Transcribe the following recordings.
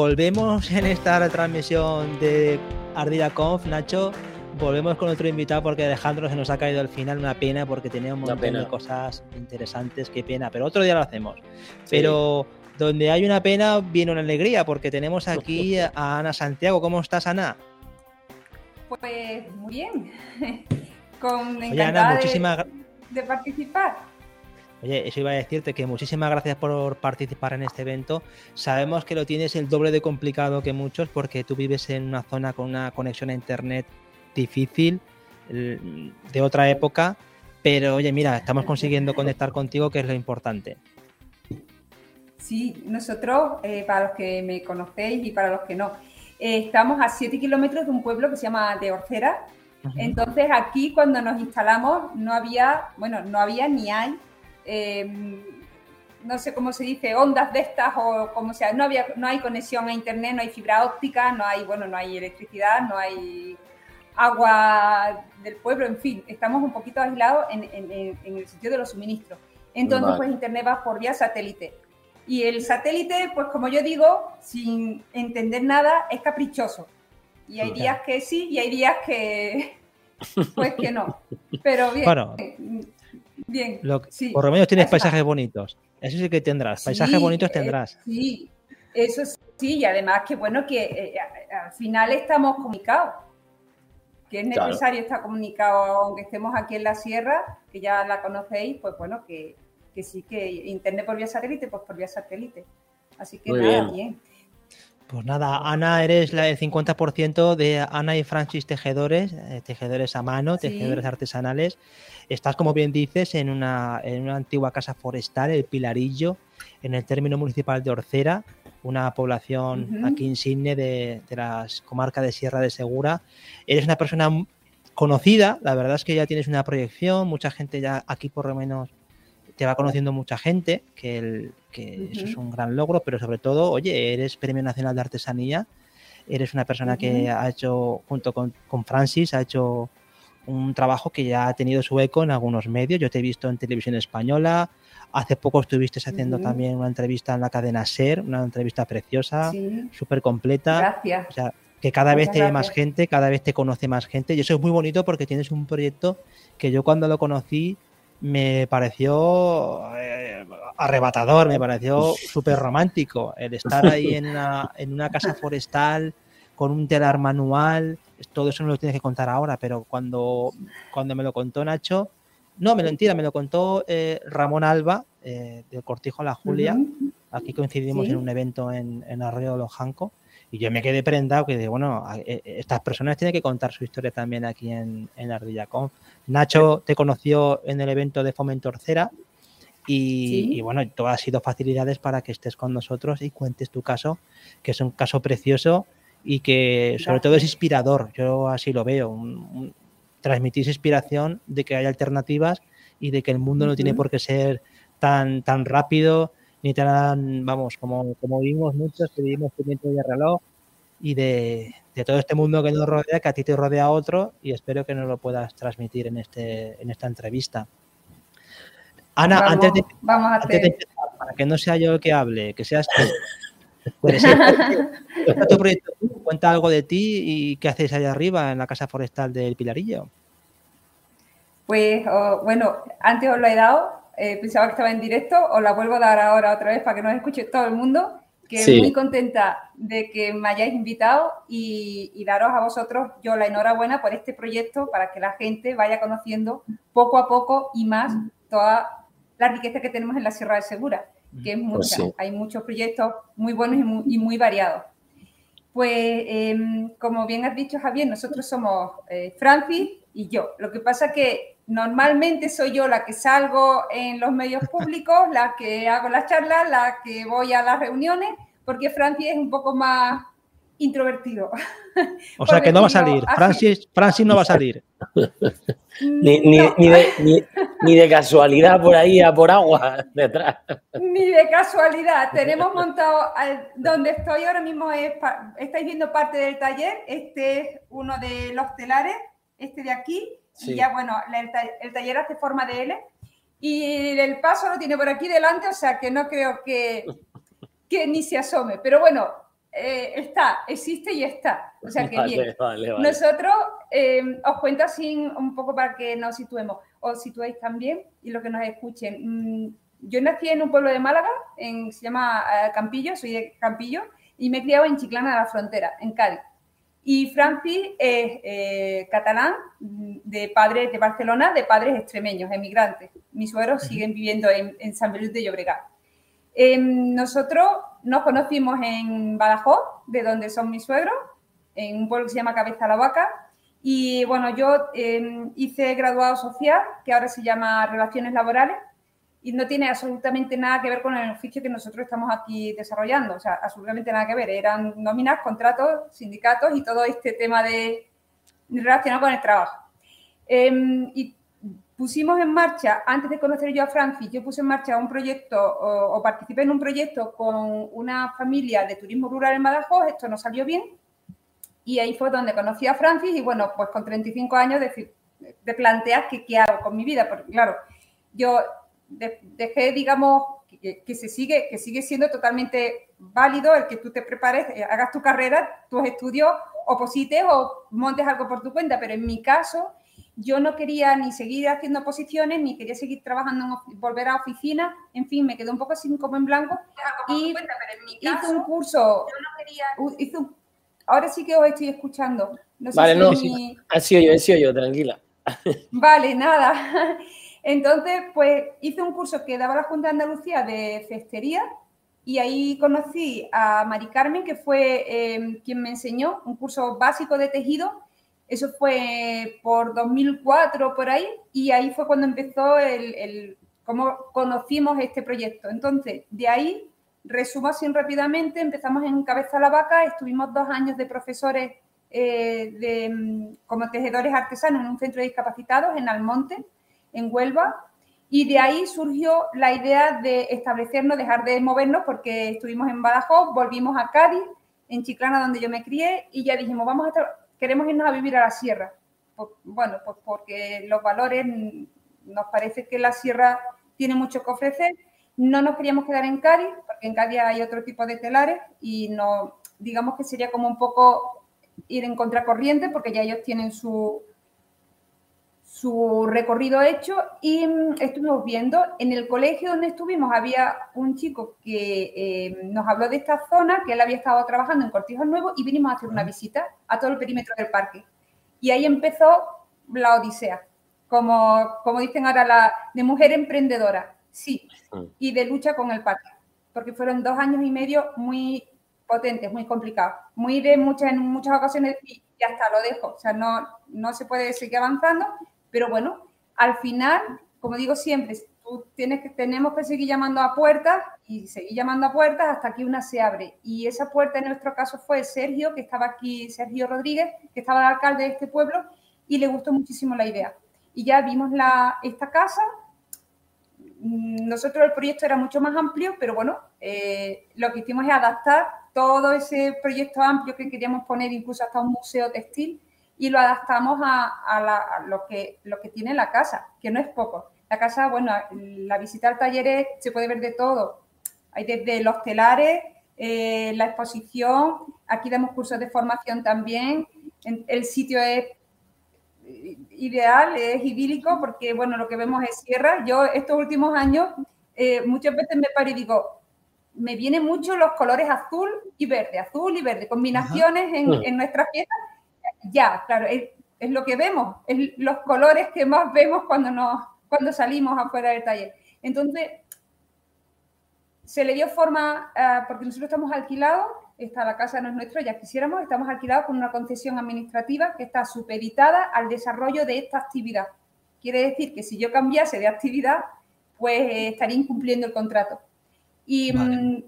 Volvemos en esta retransmisión de Ardilla Conf, Nacho. Volvemos con otro invitado porque Alejandro se nos ha caído al final, una pena porque tenía un montón de cosas interesantes, qué pena, pero otro día lo hacemos. Pero donde hay una pena viene una alegría porque tenemos aquí a Ana Santiago. ¿Cómo estás, Ana? Pues muy bien, con encantada muchísimas... de participar. Oye, eso iba a decirte que muchísimas gracias por participar en este evento. Sabemos que lo tienes el doble de complicado que muchos porque tú vives en una zona con una conexión a internet difícil, de otra época, pero oye, mira, estamos consiguiendo conectar contigo, que es lo importante. Sí, nosotros, eh, para los que me conocéis y para los que no, eh, estamos a 7 kilómetros de un pueblo que se llama De Orcera. Entonces aquí cuando nos instalamos no había, bueno, no había ni hay Em, no sé cómo se dice, ondas de estas o como sea, no, había, no hay conexión a internet, no hay fibra óptica, no hay, bueno, no hay electricidad, no hay agua del pueblo, en fin, estamos un poquito aislados en, el sitio de los suministros. Entonces, pues internet va por vía satélite. Y el satélite, pues como yo digo, sin entender nada, es caprichoso. Y hay días que sí y hay días que, pues que no. Pero bien, Bien. Por lo menos tienes paisajes bonitos. Eso sí que tendrás. Paisajes bonitos eh, tendrás. sí, eso sí. Y además que bueno que eh, al final estamos comunicados. Que es necesario estar comunicado, aunque estemos aquí en la sierra, que ya la conocéis, pues bueno, que, sí, que internet por vía satélite, pues por vía satélite. Así que nada, bien. Pues nada, Ana, eres la, el 50% de Ana y Francis Tejedores, eh, tejedores a mano, tejedores artesanales. Estás, como bien dices, en una, en una antigua casa forestal, el Pilarillo, en el término municipal de Orcera, una población aquí insigne de, de las comarcas de Sierra de Segura. Eres una persona conocida, la verdad es que ya tienes una proyección, mucha gente ya aquí por lo menos te va conociendo mucha gente, que, el, que eso es un gran logro, pero sobre todo, oye, eres Premio Nacional de Artesanía, eres una persona que ha hecho, junto con, con Francis, ha hecho un trabajo que ya ha tenido su eco en algunos medios. Yo te he visto en televisión española. Hace poco estuviste haciendo también una entrevista en la cadena SER, una entrevista preciosa, súper completa. Gracias. O sea, que cada vez te ve más gente, cada vez te conoce más gente. Y eso es muy bonito porque tienes un proyecto que yo cuando lo conocí me pareció eh, arrebatador, me pareció súper romántico. El estar ahí en una, en una casa forestal con un telar manual, todo eso no lo tienes que contar ahora, pero cuando, cuando me lo contó Nacho, no, me lo mentira, me lo contó eh, Ramón Alba, eh, del Cortijo La Julia, aquí coincidimos en un evento en, en Arroyo de los Janco, y yo me quedé prendado que, bueno, eh, estas personas tienen que contar su historia también aquí en, en Ardillacon. Nacho te conoció en el evento de Fomento Orcera, y, y, bueno, todo ha sido facilidades para que estés con nosotros y cuentes tu caso, que es un caso precioso y que sobre todo es inspirador, yo así lo veo, transmitís inspiración de que hay alternativas y de que el mundo no tiene por qué ser tan, tan rápido ni tan, vamos, como, como vimos muchos que vivimos de reloj y de, de, todo este mundo que nos rodea, que a ti te rodea otro y espero que nos lo puedas transmitir en, este, en esta entrevista. Ana, antes, de, antes de empezar, para que no sea yo el que hable, que seas tú. tu proyecto, cuenta algo de ti y qué hacéis allá arriba en la casa forestal del Pilarillo. Pues bueno, antes os lo he dado, eh, pensaba que estaba en directo, os la vuelvo a dar ahora otra vez para que nos escuche todo el mundo, que muy contenta de que me hayáis invitado y, y, daros a vosotros yo la enhorabuena por este proyecto para que la gente vaya conociendo poco a poco y más toda la riqueza que tenemos en la Sierra de Segura que es pues mucha. Hay muchos proyectos muy buenos y muy, variados. Pues, em, como bien has dicho, Javier, nosotros somos eh, Francis y yo. Lo que pasa que normalmente soy yo la que salgo en los medios públicos, la que hago las charlas, la que voy a las reuniones, porque Francis es un poco más introvertido. O sea que no va a salir. Francis, Francis no va a salir. ni, ni, de, casualidad por ahí a por agua detrás. Ni de casualidad. Tenemos montado, donde estoy ahora mismo, es, estáis viendo parte del taller. Este es uno de los telares, este de aquí. Y ya, bueno, el, el, taller hace forma de L. Y el paso lo tiene por aquí delante, o sea que no creo que, que ni se asome. Pero bueno, eh, está, existe y está. O sea que bien. Nosotros, eh, os cuento así un poco para que nos situemos, os situéis también y lo que nos escuchen. Mm, yo nací en un pueblo de Málaga, en, se llama eh, Campillo, soy de Campillo, y me he criado en Chiclana de la Frontera, en Cádiz. Y Francis es catalán, de padres de Barcelona, de padres extremeños, emigrantes. Mis suegros siguen viviendo en, San Luis de Llobregat. Em, nosotros nos conocimos en Badajoz, de donde son mis suegros, en un pueblo que se llama Cabeza la Vaca. Y bueno, yo em, hice graduado social, que ahora se llama Relaciones Laborales, y no tiene absolutamente nada que ver con el oficio que nosotros estamos aquí desarrollando. O sea, absolutamente nada que ver. Eran nóminas, contratos, sindicatos y todo este tema de relacionado con el trabajo. Em, y pusimos en marcha, antes de conocer yo a Francis, yo puse en marcha un proyecto o, participé en un proyecto con una familia de turismo rural en Badajoz, esto no salió bien, y ahí fue donde conocí a Francis y bueno, pues con 35 años de, de plantear qué, qué, hago con mi vida, porque claro, yo dejé, digamos, que, se sigue, que sigue siendo totalmente válido el que tú te prepares, eh, hagas tu carrera, tus estudios, oposites o montes algo por tu cuenta, pero en mi caso yo no quería ni seguir haciendo posiciones, ni quería seguir trabajando, en volver a oficina, en fin, me quedé un poco así como en blanco. Y hice un curso, ahora sí que os estoy escuchando. vale, no, ha sido yo, he sido yo, tranquila. Vale, nada. Entonces, pues hice un curso que daba la Junta de Andalucía de cestería y ahí conocí a Mari Carmen, que fue eh, quien me enseñó un curso básico de tejido eso fue por 2004, por ahí, y ahí fue cuando empezó el, el cómo conocimos este proyecto. Entonces, de ahí, resumo así rápidamente, empezamos en Cabeza la Vaca, estuvimos dos años de profesores eh, de, mm, como tejedores artesanos en un centro de discapacitados en Almonte, en Huelva, y de ahí surgió la idea de establecernos, dejar de movernos, porque estuvimos en Badajoz, volvimos a Cádiz, en Chiclana, donde yo me crié, y ya dijimos, vamos a queremos irnos a vivir a la sierra. bueno, pues porque los valores nos parece que la sierra tiene mucho que ofrecer. No nos queríamos quedar en Cádiz, porque en Cádiz hay otro tipo de telares y no, digamos que sería como un poco ir en contracorriente, porque ya ellos tienen su, su recorrido hecho y mm, estuvimos viendo, en el colegio donde estuvimos había un chico que eh, nos habló de esta zona, que él había estado trabajando en Cortijos Nuevos y vinimos a hacer una visita a todo el perímetro del parque. Y ahí empezó la odisea, como, como dicen ahora, la, de mujer emprendedora, sí, y de lucha con el parque, porque fueron dos años y medio muy potentes, muy complicados, muy de muchas, en muchas ocasiones y ya está, lo dejo, o sea, no, no se puede seguir avanzando pero bueno, al final, como digo siempre, tú tienes que, tenemos que seguir llamando a puertas y seguir llamando a puertas hasta que una se abre. Y esa puerta en nuestro caso fue Sergio, que estaba aquí, Sergio Rodríguez, que estaba el alcalde de este pueblo, y le gustó muchísimo la idea. Y ya vimos la, esta casa. Mm, nosotros el proyecto era mucho más amplio, pero bueno, eh, lo que hicimos es adaptar todo ese proyecto amplio que queríamos poner, incluso hasta un museo textil, y lo adaptamos a, lo, que, lo que tiene la casa, que no es poco. La casa, bueno, la visita al taller se puede ver de todo. Hay desde los telares, eh, la exposición, aquí damos cursos de formación también. El sitio es ideal, es idílico, porque bueno, lo que vemos es sierra. Yo estos últimos años eh, muchas veces me paro y digo, me vienen mucho los colores azul y verde, azul y verde, combinaciones en, en nuestras piezas ya, claro, es, lo que vemos, es los colores que más vemos cuando, nos, cuando salimos afuera del taller. Entonces, se le dio forma, eh, porque nosotros estamos alquilados, esta la casa no es nuestra, ya quisiéramos, estamos alquilados con una concesión administrativa que está supeditada al desarrollo de esta actividad. Quiere decir que si yo cambiase de actividad, pues eh, estaría incumpliendo el contrato. Y mm,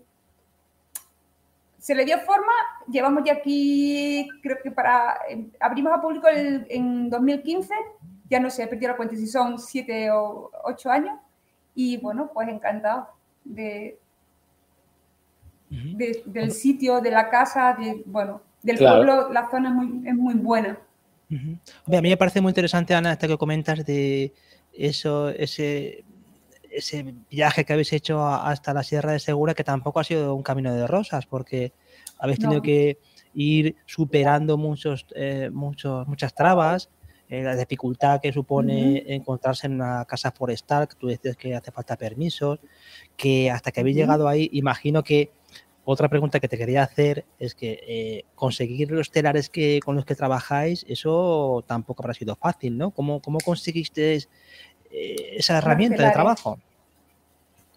se le dio forma, llevamos ya aquí, creo que para, eh, abrimos a público en 2015, ya no sé, he perdido la cuenta si son siete o ocho años, y bueno, pues encantado de, del sitio, de la casa, de, bueno, del pueblo, la zona es muy, es muy buena. a mí me parece muy interesante, Ana, hasta que comentas de eso, ese ese viaje que habéis hecho hasta la Sierra de Segura, que tampoco ha sido un camino de rosas, porque habéis tenido que ir superando muchos, eh, muchos, muchas trabas, eh, la dificultad que supone encontrarse en una casa forestal, que tú dices que hace falta permisos, que hasta que habéis llegado ahí, imagino que otra pregunta que te quería hacer es que eh, conseguir los telares que, con los que trabajáis, eso tampoco habrá sido fácil, ¿no? ¿Cómo, cómo conseguiste esa herramienta de trabajo?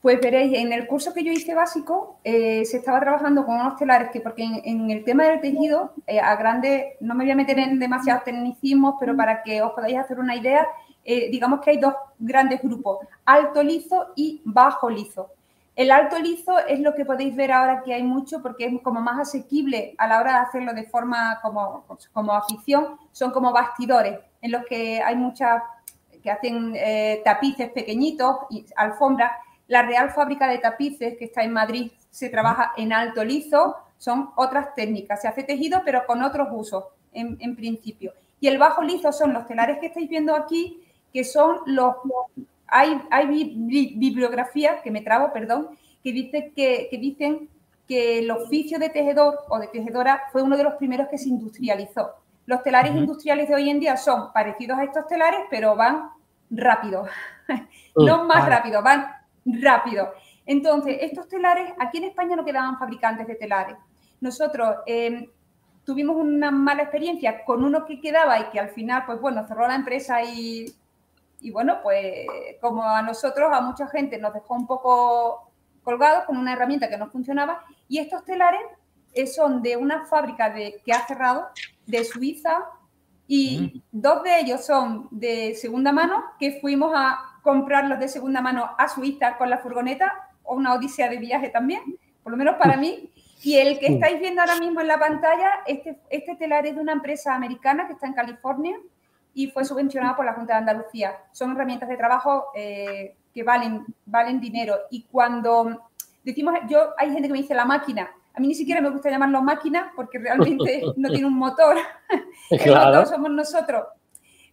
Pues veréis, en el curso que yo hice básico eh, se estaba trabajando con unos telares que, porque en, el tema del tejido, eh, a grande, no me voy a meter en demasiados tecnicismos, pero para que os podáis hacer una idea, eh, digamos que hay dos grandes grupos, alto liso y bajo liso. El alto liso es lo que podéis ver ahora que hay mucho porque es como más asequible a la hora de hacerlo de forma como, como afición, son como bastidores en los que hay muchas que hacen tapices pequeñitos y alfombras la Real Fábrica de Tapices, que está en Madrid, se trabaja en alto liso, son otras técnicas. Se hace tejido, pero con otros usos, en, principio. Y el bajo liso son los telares que estáis viendo aquí, que son los... Hay, hay bibliografías, que me trago, perdón, que, dice que, dicen que el oficio de tejedor o de tejedora fue uno de los primeros que se industrializó. Los telares industriales de hoy en día son parecidos a estos telares, pero van rápido. no más rápido, van rápido. Entonces, estos telares, aquí en España no quedaban fabricantes de telares. Nosotros em, tuvimos una mala experiencia con uno que quedaba y que al final, pues bueno, cerró la empresa y, y bueno, pues como a nosotros, a mucha gente nos dejó un poco colgados con una herramienta que no funcionaba. Y estos telares eh, son de una fábrica de, que ha cerrado, de Suiza, y mm. dos de ellos son de segunda mano, que fuimos a comprarlos de segunda mano a Suiza con la furgoneta, o una odisea de viaje también, por lo menos para mí. Y el que estáis viendo ahora mismo en la pantalla, este, este telar es de una empresa americana que está en California y fue subvencionado por la Junta de Andalucía. Son herramientas de trabajo eh, que valen, valen dinero. Y cuando decimos, yo hay gente que me dice la máquina, a mí ni siquiera me gusta llamarlo máquina porque realmente no tiene un motor. El motor somos nosotros.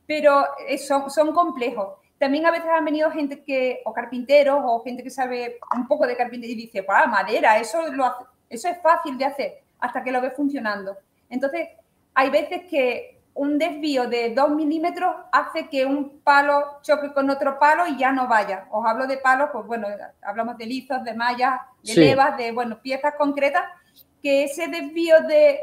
Pero eh, son, son complejos. También a veces han venido gente que, o carpinteros, o gente que sabe un poco de carpintería y dice, ¡ah, madera! Eso, lo eso es fácil de hacer hasta que lo ve funcionando. Entonces, hay veces que un desvío de 2 milímetros hace que un palo choque con otro palo y ya no vaya. Os hablo de palos, pues bueno, hablamos de lizos, de mallas, de levas, de bueno, piezas concretas, que ese desvío de,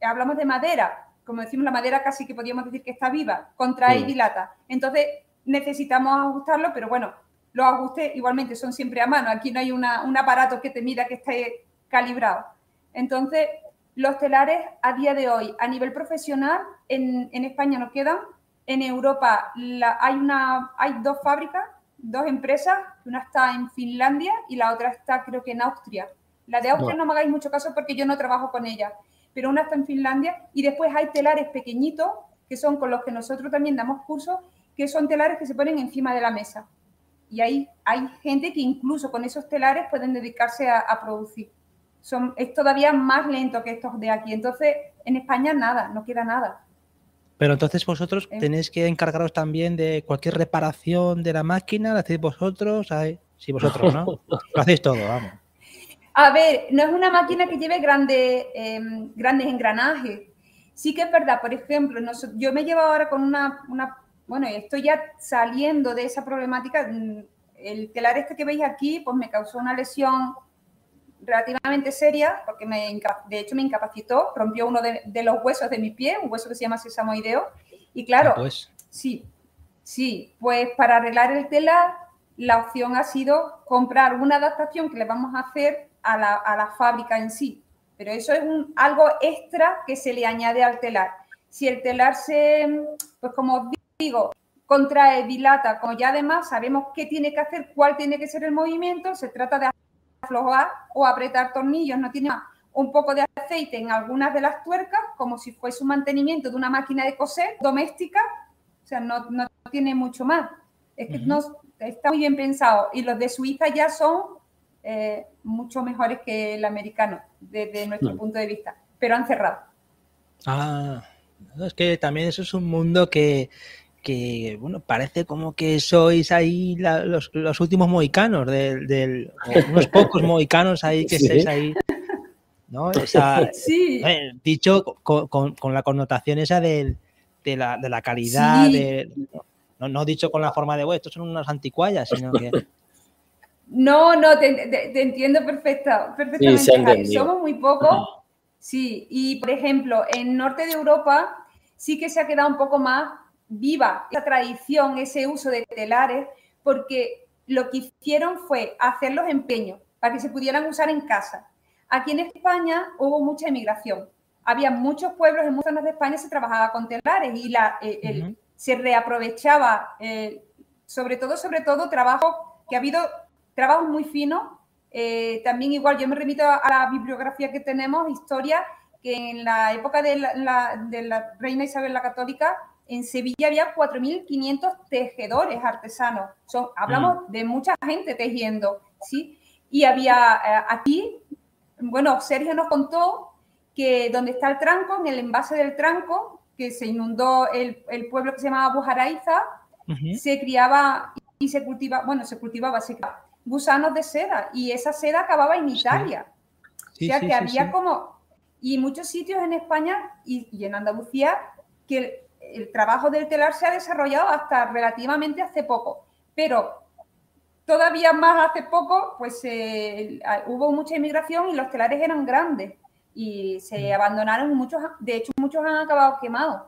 hablamos de madera, como decimos la madera casi que podríamos decir que está viva, contrae y dilata. Entonces, necesitamos ajustarlo, pero bueno, los ajustes igualmente son siempre a mano. Aquí no hay un aparato que te mira que esté calibrado. Entonces, los telares a día de hoy, a nivel profesional, en, España no quedan. En Europa hay, una, hay dos fábricas, dos empresas. Una está en Finlandia y la otra está creo que en Austria. La de Austria no me hagáis mucho caso porque yo no trabajo con ella, pero una está en Finlandia y después hay telares pequeñitos que son con los que nosotros también damos cursos que son telares que se ponen encima de la mesa. Y ahí hay gente que incluso con esos telares pueden dedicarse a, producir. Son, es todavía más lento que estos de aquí. Entonces, en España nada, no queda nada. Pero entonces vosotros eh. tenéis que encargaros también de cualquier reparación de la máquina, ¿la hacéis vosotros? Sí, vosotros, ¿no? Lo hacéis todo, vamos. A ver, no es una máquina que lleve grande, em, grandes engranajes. Sí que es verdad, por ejemplo, yo me llevo ahora con una, una bueno, estoy ya saliendo de esa problemática. Mm, el telar este que veis aquí, pues me causó una lesión relativamente seria, porque me, de hecho me incapacitó, rompió uno de, los huesos de mi pie, un hueso que se llama sesamoideo, y claro, ah, pues. sí, sí, pues para arreglar el telar, la opción ha sido comprar una adaptación que le vamos a hacer a la, a la fábrica en sí, pero eso es un, algo extra que se le añade al telar. Si el telar se, pues como digo, contrae, dilata, como ya además sabemos qué tiene que hacer, cuál tiene que ser el movimiento, se trata de aflojar o apretar tornillos, no tiene un poco de aceite en algunas de las tuercas, como si fuese un mantenimiento de una máquina de coser doméstica, o sea, no, tiene mucho más. Es que no, está muy bien pensado. Y los de Suiza ya son eh, mucho mejores que el americano, desde nuestro punto de vista, pero han cerrado. Ah, es que también eso es un mundo que, que, bueno, parece como que sois ahí los, últimos mohicanos, de, unos pocos mohicanos ahí que estáis ahí ¿no? sí. dicho con, la connotación esa de, la, calidad, no, dicho con la forma de, bueno, estos son unas anticuallas, sino que... No, no, te, entiendo perfecta, perfectamente. Somos muy pocos, sí. Y, por ejemplo, en norte de Europa sí que se ha quedado un poco más viva esa tradición, ese uso de telares, porque lo que hicieron fue hacer los empeños para que se pudieran usar en casa. Aquí en España hubo mucha emigración. Había muchos pueblos en muchas zonas de España se trabajaba con telares y la, eh, se reaprovechaba, eh, sobre todo, sobre todo, trabajo que ha habido, trabajo muy fino. Eh, también igual yo me remito a la bibliografía que tenemos, historia, que en la época de la, de la reina Isabel la Católica en Sevilla había 4.500 tejedores artesanos. hablamos mm. de mucha gente tejiendo, ¿sí? Y había eh, aquí, bueno, Sergio nos contó que donde está el tranco, en el envase del tranco, que se inundó el, pueblo que se llamaba Bujaraiza, se criaba y se cultivaba, bueno, se cultivaba, se gusanos de seda y esa seda acababa en Italia. o sea que había como, y muchos sitios en España y, y en Andalucía, que el trabajo del telar se ha desarrollado hasta relativamente hace poco, pero todavía más hace poco, pues eh, hubo mucha inmigración y los telares eran grandes y se mm. abandonaron muchos, de hecho muchos han acabado quemados.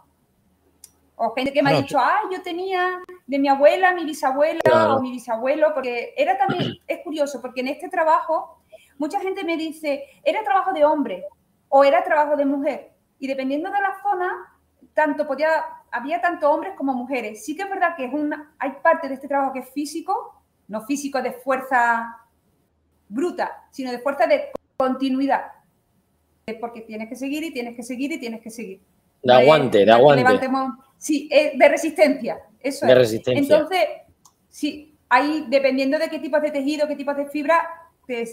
O gente que me ha dicho, ah, yo tenía de mi abuela, mi bisabuela o mi bisabuelo, porque era también, es curioso, porque en este trabajo mucha gente me dice, era trabajo de hombre o era trabajo de mujer. Y dependiendo de la zona, tanto podía, había tanto hombres como mujeres. Sí que es verdad que es una, hay parte de este trabajo que es físico, no físico de fuerza bruta, sino de fuerza de continuidad. Porque tienes que seguir y tienes que seguir y tienes que seguir. De aguante, de aguante. Sí, de resistencia. Eso de resistencia. Entonces, sí, hay, dependiendo de qué tipos de tejido, qué tipos de fibra, te,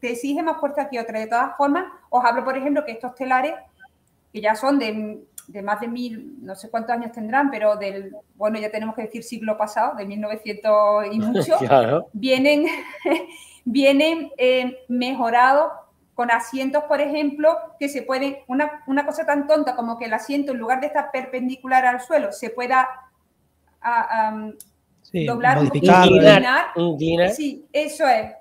te exige más fuerza que otra. De todas formas, os hablo, por ejemplo, que estos telares, que ya son de de más de mil, no sé cuántos años tendrán, pero del, bueno, ya tenemos que decir siglo pasado, de 1900 y mucho, vienen, vienen eh, mejorados con asientos, por ejemplo, que se pueden, una, una, cosa tan tonta como que el asiento, en lugar de estar perpendicular al suelo, se pueda doblar, un Sí, eso es.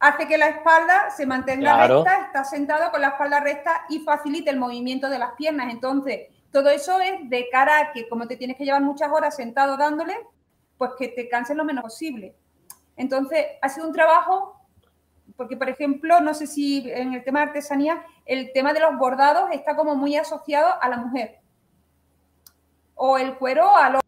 Hace que la espalda se mantenga recta, está sentado con la espalda recta y facilita el movimiento de las piernas. Entonces, todo eso es de cara a que como te tienes que llevar muchas horas sentado dándole, pues que te canses lo menos posible. Entonces, ha sido un trabajo, porque por ejemplo, no sé si en el tema de artesanía, el tema de los bordados está como muy asociado a la mujer. O el cuero a los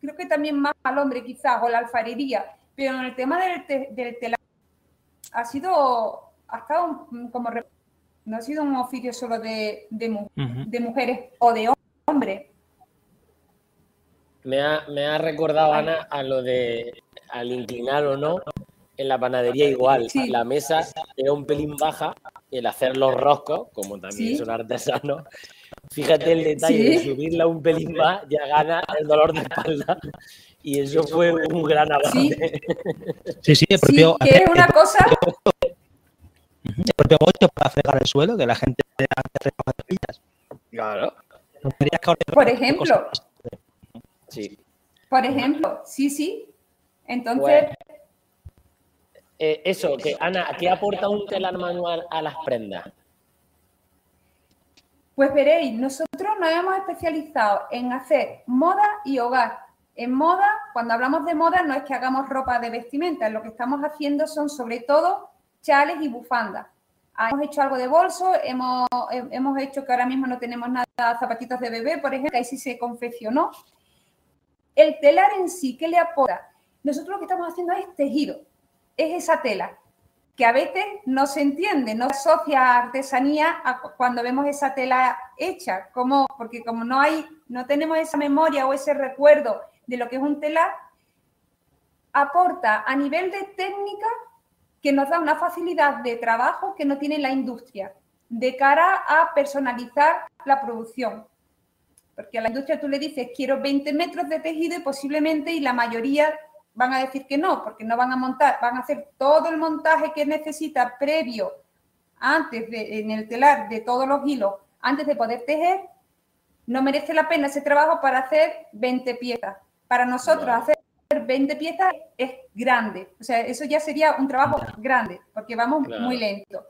creo que también más al hombre quizás, o la alfarería, pero en el tema del, del telar ha sido, ha estado como no ha sido un oficio solo de, de, mujeres o de hombres. Me ha, me ha recordado, Ana, a lo de al inclinar o no, en la panadería igual. La mesa era un pelín baja, el hacer los roscos, como también son artesanos. Fíjate el detalle de subirla un pelín más, ya gana el dolor de espalda. Y eso fue un gran avance. Sí, sí, el propio. que es una cosa el propio bocho para fregar el suelo, que la gente pillas. Claro. Por ejemplo. Sí. Por ejemplo, sí, sí. Entonces. Eh, eso, que Ana, ¿qué aporta un telar manual a las prendas? Pues veréis, nosotros nos hemos especializado en hacer moda y hogar. En moda, cuando hablamos de moda, no es que hagamos ropa de vestimenta, lo que estamos haciendo son sobre todo chales y bufandas. Hemos hecho algo de bolso, hemos, hemos hecho que ahora mismo no tenemos nada, zapatitos de bebé, por ejemplo, ahí sí se confeccionó. El telar en sí, ¿qué le aporta? Nosotros lo que estamos haciendo es tejido, es esa tela, que a veces no se entiende, no se asocia artesanía cuando vemos esa tela hecha, como, porque como no hay, no tenemos esa memoria o ese recuerdo de lo que es un telar, aporta a nivel de técnica que nos da una facilidad de trabajo que no tiene la industria de cara a personalizar la producción. Porque a la industria tú le dices, quiero 20 metros de tejido y posiblemente, y la mayoría van a decir que no, porque no van a montar, van a hacer todo el montaje que necesita previo antes de, en el telar de todos los hilos, antes de poder tejer, no merece la pena ese trabajo para hacer 20 piezas. Para nosotros hacer 20 piezas es grande, o sea, eso ya sería un trabajo grande, porque vamos muy lento.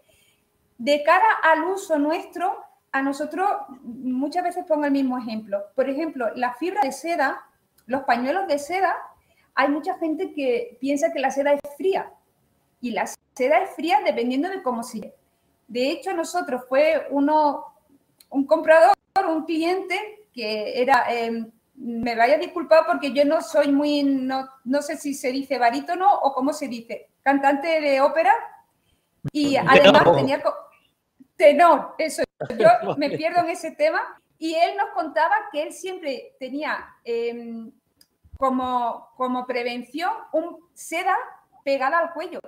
De cara al uso nuestro, a nosotros muchas veces pongo el mismo ejemplo. Por ejemplo, la fibra de seda, los pañuelos de seda, hay mucha gente que piensa que la seda es fría. Y la seda es fría dependiendo de cómo se de hecho, nosotros fue uno, un comprador, un cliente que era, em, me vaya a disculpar porque yo no soy muy, no, no sé si se dice barítono o cómo se dice, cantante de ópera y además tenía tenor, eso, yo me pierdo en ese tema y él nos contaba que él siempre tenía em, como, como prevención un seda pegada al cuello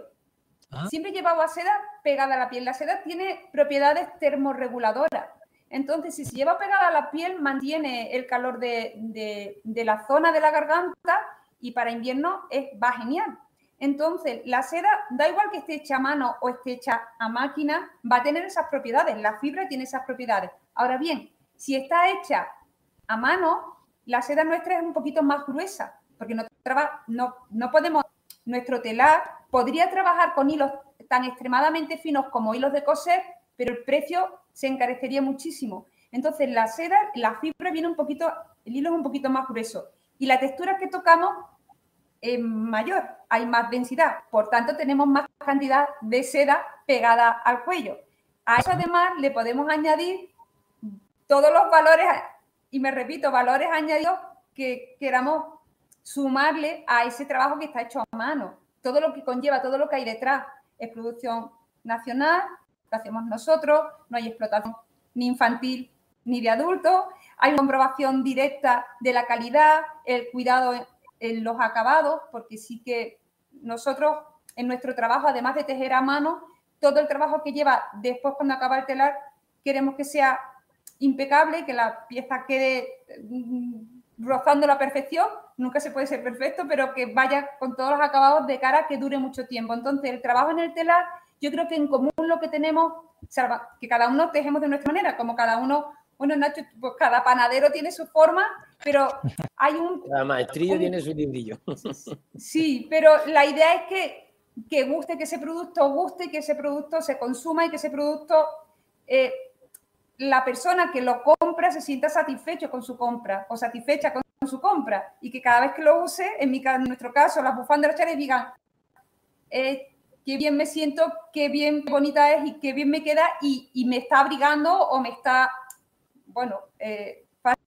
Ah. Siempre llevaba seda pegada a la piel. La seda tiene propiedades termorreguladoras. Entonces, si se lleva pegada a la piel, mantiene el calor de, la zona de la garganta y para invierno es, va genial. Entonces, la seda, da igual que esté hecha a mano o esté hecha a máquina, va a tener esas propiedades. La fibra tiene esas propiedades. Ahora bien, si está hecha a mano, la seda nuestra es un poquito más gruesa, porque no, no, no podemos, nuestro telar podría trabajar con hilos tan extremadamente finos como hilos de coser, pero el precio se encarecería muchísimo. Entonces, la seda, la fibra viene un poquito, el hilo es un poquito más grueso y la textura que tocamos es mayor, hay más densidad, por tanto tenemos más cantidad de seda pegada al cuello. A eso además le podemos añadir todos los valores, y me repito, valores añadidos que queramos sumarle a ese trabajo que está hecho a mano todo lo que conlleva, todo lo que hay detrás es producción nacional, lo hacemos nosotros, no hay explotación ni infantil ni de adultos, hay comprobación directa de la calidad, el cuidado en, los acabados, porque sí que nosotros en nuestro trabajo, además de tejer a mano, todo el trabajo que lleva después cuando acaba el telar, queremos que sea impecable, que la pieza quede mm, rozando la perfección, nunca se puede ser perfecto, pero que vaya con todos los acabados de cara que dure mucho tiempo. Entonces, el trabajo en el telar, yo creo que en común lo que tenemos, que cada uno tejemos de nuestra manera, como cada uno, bueno, Nacho, pues cada panadero tiene su forma, pero hay un... Cada maestrillo tiene su librillo. Sí, pero la idea es que, que guste, que ese producto guste, que ese producto se consuma y que ese producto... Eh, la persona que lo compra se sienta satisfecho con su compra o satisfecha con su compra y que cada vez que lo use, en, mi, en nuestro caso, las bufandas de digan, eh, qué bien me siento, qué bien bonita es y qué bien me queda y, me está abrigando o me está, bueno, eh,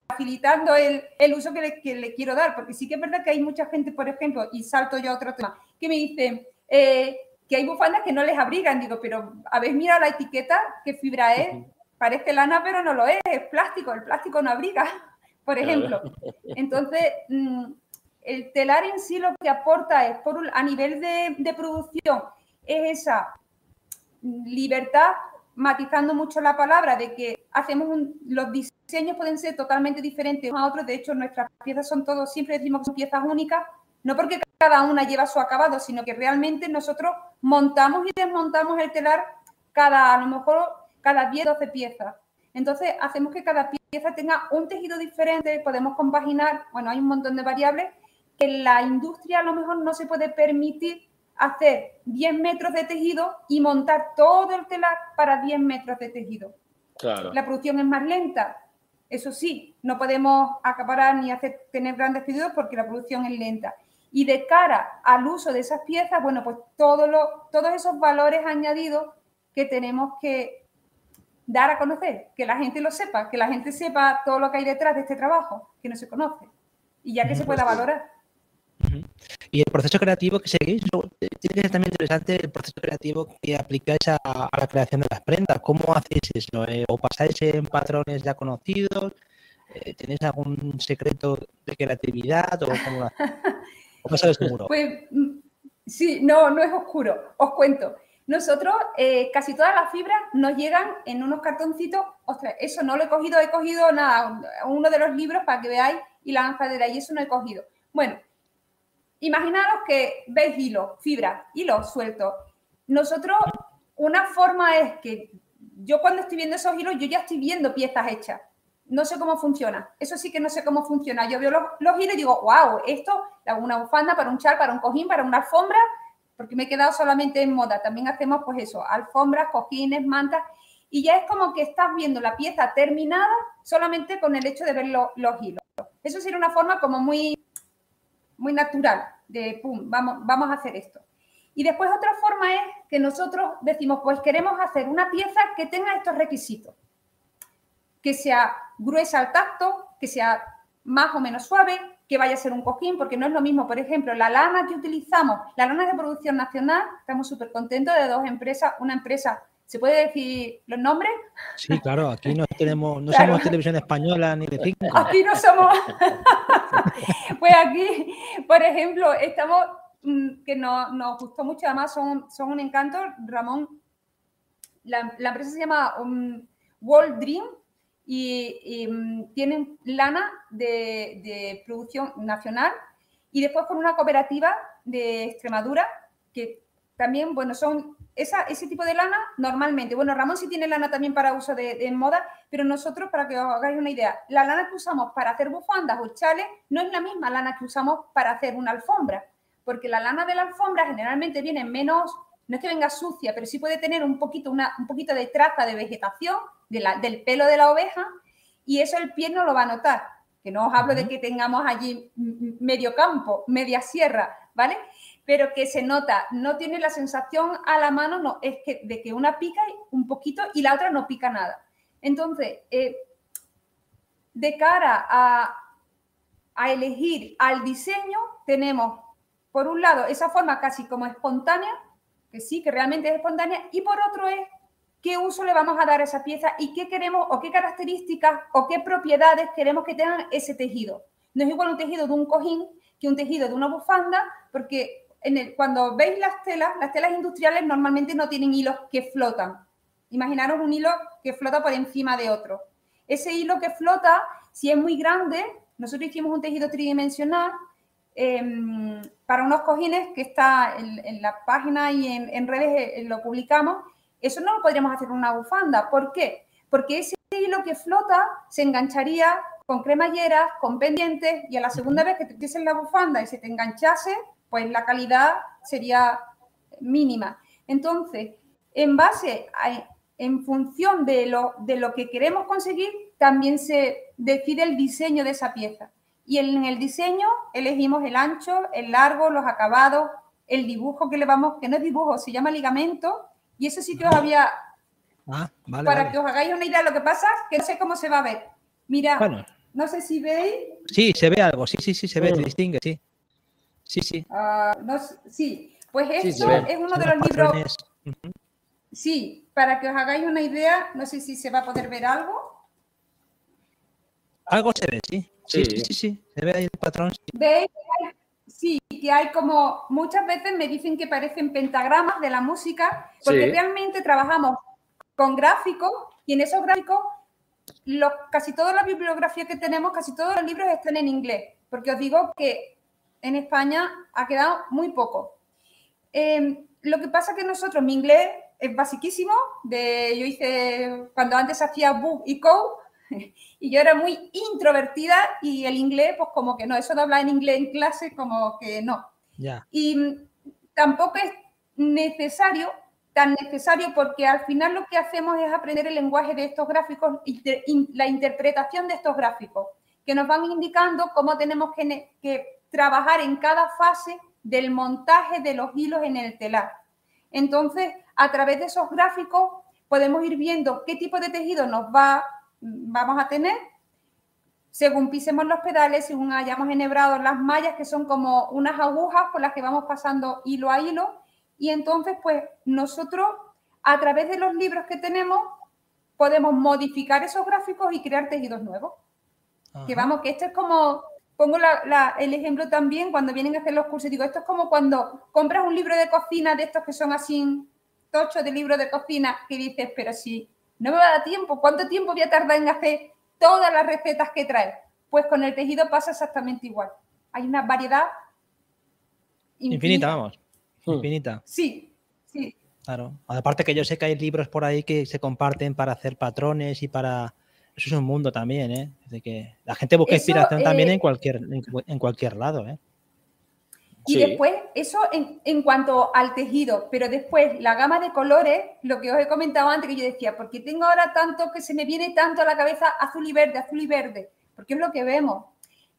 facilitando el, uso que le, que le, quiero dar, porque sí que es verdad que hay mucha gente, por ejemplo, y salto yo a otro tema, que me dice eh, que hay bufandas que no les abrigan, digo, pero habéis mirado la etiqueta, qué fibra es, parece lana, pero no lo es, es plástico, el plástico no abriga, por ejemplo. Entonces, mm, el telar en sí lo que aporta es, por, a nivel de, producción, es esa libertad, matizando mucho la palabra, de que hacemos los diseños pueden ser totalmente diferentes unos a otros, de hecho nuestras piezas son todos, siempre decimos que son piezas únicas, no porque cada una lleva su acabado, sino que realmente nosotros montamos y desmontamos el telar cada, a lo mejor cada 10, 12 piezas. Entonces, hacemos que cada pieza tenga un tejido diferente, podemos compaginar, bueno, hay un montón de variables que la industria a lo mejor no se puede permitir hacer 10 metros de tejido y montar todo el telar para 10 metros de tejido. Claro. La producción es más lenta. Eso sí, no podemos acaparar ni hacer, tener grandes pedidos porque la producción es lenta. Y de cara al uso de esas piezas, bueno, pues todo lo, todos esos valores añadidos que tenemos que, dar a conocer, que la gente lo sepa, que la gente sepa todo lo que hay detrás de este trabajo, que no se conoce, y ya que se pueda valorar. Y el proceso creativo que seguís, tiene que ser también interesante el proceso creativo que aplicáis a, la creación de las prendas. ¿Cómo hacéis eso? Eh, ¿O pasáis en patrones ya conocidos? Eh, ¿Tenéis algún secreto de creatividad? ¿O cómo ¿O seguro? Pues mm, sí, no, no es oscuro. Os cuento. Nosotros, eh, casi todas las fibras nos llegan en unos cartoncitos. Ostras, eso no lo he cogido, he cogido nada, uno de los libros para que veáis y la lanzadera, y eso no he cogido. Bueno, imaginaros que veis hilo, fibra, hilo suelto. Nosotros, una forma es que yo cuando estoy viendo esos hilos, yo ya estoy viendo piezas hechas. No sé cómo funciona. Eso sí que no sé cómo funciona. Yo veo los, hilos y digo, wow, esto, una bufanda para un chal, para un cojín, para una alfombra, porque me he quedado solamente en moda. También hacemos pues eso, alfombras, cojines, mantas. Y ya es como que estás viendo la pieza terminada solamente con el hecho de ver los hilos. Eso sería una forma como muy, muy natural de, pum, vamos, vamos a hacer esto. Y después otra forma es que nosotros decimos, pues queremos hacer una pieza que tenga estos requisitos. Que sea gruesa al tacto, que sea más o menos suave, que vaya a ser un cojín, porque no es lo mismo, por ejemplo, la lana que utilizamos, la lana de producción nacional, estamos súper contentos de dos empresas, una empresa ¿Se puede decir los nombres? Sí, claro, aquí no tenemos, no somos televisión española ni de cinco. Aquí no somos. pues aquí, por ejemplo, estamos, mm, que nos, gustó mucho, además son, son un encanto. Ramón, la, empresa se llama um, World Dream y, mm, tienen lana de, de producción nacional y después con una cooperativa de Extremadura que también, bueno, son ese tipo de lana normalmente, bueno, Ramón sí tiene lana también para uso de, moda, pero nosotros, para que os hagáis una idea, la lana que usamos para hacer bufandas o chales no es la misma lana que usamos para hacer una alfombra, porque la lana de la alfombra generalmente viene menos, no es que venga sucia, pero sí puede tener un poquito, una, un poquito de traza de vegetación del pelo de la oveja y eso el pie no lo va a notar. Que no os hablo de que tengamos allí medio campo, media sierra, ¿vale? Pero que se nota, no tiene la sensación a la mano, no, es que de que una pica un poquito y la otra no pica nada. Entonces, eh, de cara a, a elegir al diseño, tenemos, por un lado, esa forma casi como espontánea, que sí, que realmente es espontánea, y por otro es qué uso le vamos a dar a esa pieza y qué queremos o qué características o qué propiedades queremos que tengan ese tejido. No es igual un tejido de un cojín que un tejido de una bufanda, porque cuando veis las telas, las telas industriales normalmente no tienen hilos que flotan. Imaginaros un hilo que flota por encima de otro. Ese hilo que flota, si es muy grande, nosotros hicimos un tejido tridimensional em, para unos cojines que está en, la página y en, redes eh, lo publicamos. Eso no lo podríamos hacer en una bufanda. ¿Por qué? Porque ese hilo que flota se engancharía con cremalleras, con pendientes, y a la segunda vez que te en la bufanda y se te enganchase, pues la calidad sería mínima. Entonces, en base en función de lo, de lo que queremos conseguir, también se decide el diseño de esa pieza. Y en el diseño elegimos el ancho, el largo, los acabados, el dibujo que le vamos, que no es dibujo, se llama ligamento. Y eso sí que os había. Ah, para que os hagáis una idea de lo que pasa, que no sé cómo se va a ver. Mira, no sé si veis. Sí, se ve algo, sí, sí, sí, se ve, se distingue, sí. Sí, sí. Ah, sí, pues esto es uno de los libros. Sí, para que os hagáis una idea, no sé si se va a poder ver algo. Algo se ve, sí. Sí, sí, sí, se ve ahí el patrón. ¿Veis? Sí, que hay como muchas veces me dicen que parecen pentagramas de la música, porque realmente trabajamos con gráficos y en esos gráficos casi toda la bibliografía que tenemos, casi todos los libros están en inglés, porque os digo que en España ha quedado muy poco. Em, lo que pasa que nosotros, mi inglés es basiquísimo, de, yo hice, cuando antes hacía book y co, y yo era muy introvertida y el inglés, pues como que no, eso de hablar en inglés en clase, como que no. Y tampoco es necesario, tan necesario, porque al final lo que hacemos es aprender el lenguaje de estos gráficos y la interpretación de estos gráficos, que nos van indicando cómo tenemos que, que trabajar en cada fase del montaje de los hilos en el telar. Entonces, a través de esos gráficos podemos ir viendo qué tipo de tejido nos va, vamos a tener según pisemos los pedales, según hayamos enhebrado las mallas, que son como unas agujas por las que vamos pasando hilo a hilo. Y entonces, pues nosotros, a través de los libros que tenemos, podemos modificar esos gráficos y crear tejidos nuevos. Que vamos, que esto es como Pongo el ejemplo también cuando vienen a hacer los cursos. Digo, esto es como cuando compras un libro de cocina de estos que son así, tochos de libro de cocina, que dices, pero si no me va a dar tiempo, ¿cuánto tiempo voy a tardar en hacer todas las recetas que trae? Pues con el tejido pasa exactamente igual. Hay una variedad infinita, vamos. Hmm. Infinita. Sí, sí. Claro. Aparte que yo sé que hay libros por ahí que se comparten para hacer patrones y para... Eso es un mundo también, ¿eh? De que la gente busca inspiración también en cualquier, en cualquier lado, ¿eh? Y después, eso en, cuanto al tejido, pero después la gama de colores, lo que os he comentado antes, que yo decía, porque tengo ahora tanto que se me viene tanto a la cabeza azul y verde, azul y verde, porque es lo que vemos.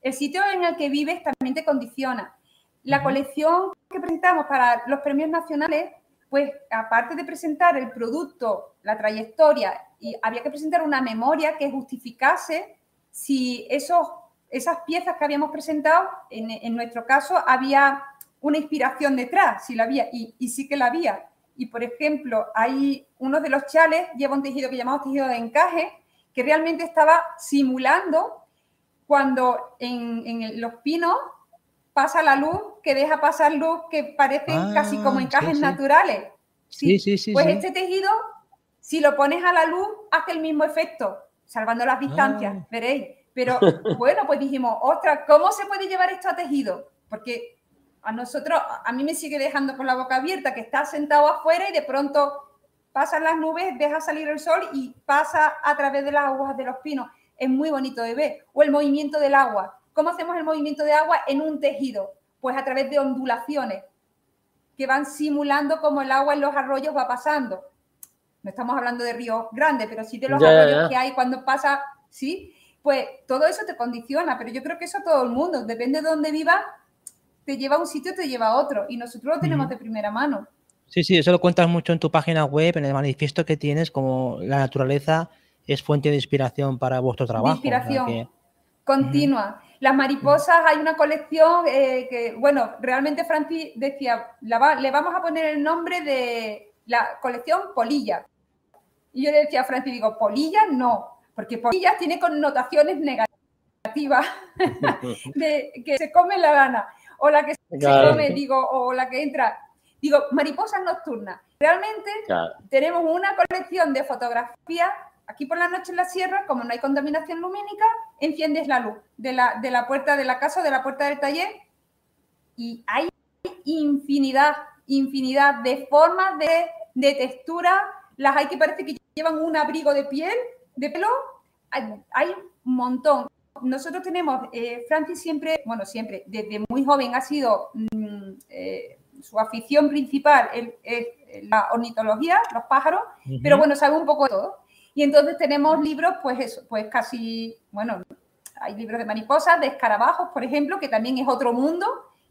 El sitio en el que vives también te condiciona. La colección que presentamos para los premios nacionales, pues aparte de presentar el producto, la trayectoria, y había que presentar una memoria que justificase si esos esas piezas que habíamos presentado, en, nuestro caso, había una inspiración detrás, si la había, y, sí que la había. Y, por ejemplo, hay uno de los chales, lleva un tejido que llamamos tejido de encaje, que realmente estaba simulando cuando en, los pinos pasa la luz, que deja pasar luz, que parecen ah, casi como encajes naturales. Sí, sí, sí. Pues este tejido, si lo pones a la luz, hace el mismo efecto, salvando las distancias, ah. veréis. Pero bueno, pues dijimos, ostras, ¿cómo se puede llevar esto a tejido? Porque a nosotros, a mí me sigue dejando con la boca abierta, que está sentado afuera y de pronto pasan las nubes, deja salir el sol y pasa a través de las aguas de los pinos. Es muy bonito de ver. O el movimiento del agua. ¿Cómo hacemos el movimiento de agua en un tejido? Pues a través de ondulaciones que van simulando cómo el agua en los arroyos va pasando. No estamos hablando de ríos grandes, pero sí de los arroyos que hay cuando pasa, ¿sí? pues todo eso te condiciona, pero yo creo que eso todo el mundo, depende de dónde viva, te lleva a un sitio, te lleva a otro, y nosotros lo tenemos de primera mano. Sí, sí, eso lo cuentas mucho en tu página web, en el manifiesto que tienes, como la naturaleza es fuente de inspiración para vuestro trabajo. inspiración continua. Las mariposas, hay una colección eh, que, bueno, realmente Francis decía, le vamos a poner el nombre de la colección Polilla. Y yo le decía a Francis, digo, Polilla no, porque polillas tiene connotaciones negativas de que se come la gana, o la que se come, digo, o la que entra. Digo, mariposas nocturnas. Realmente tenemos una colección de fotografías. Aquí por la noche en la sierra, como no hay contaminación lumínica, enciendes la luz de la, de la puerta de la casa de la puerta del taller y hay infinidad, infinidad de formas, de, de textura. Las hay que parece que llevan un abrigo de piel de pelo hay, un montón. Nosotros tenemos, eh, Francis siempre, bueno, siempre, desde muy joven ha sido mm, eh, su afición principal es, la ornitología, los pájaros, pero bueno, sabe un poco de todo. Y entonces tenemos libros, pues eso, pues casi, bueno, hay libros de mariposas, de escarabajos, por ejemplo, que también es otro mundo,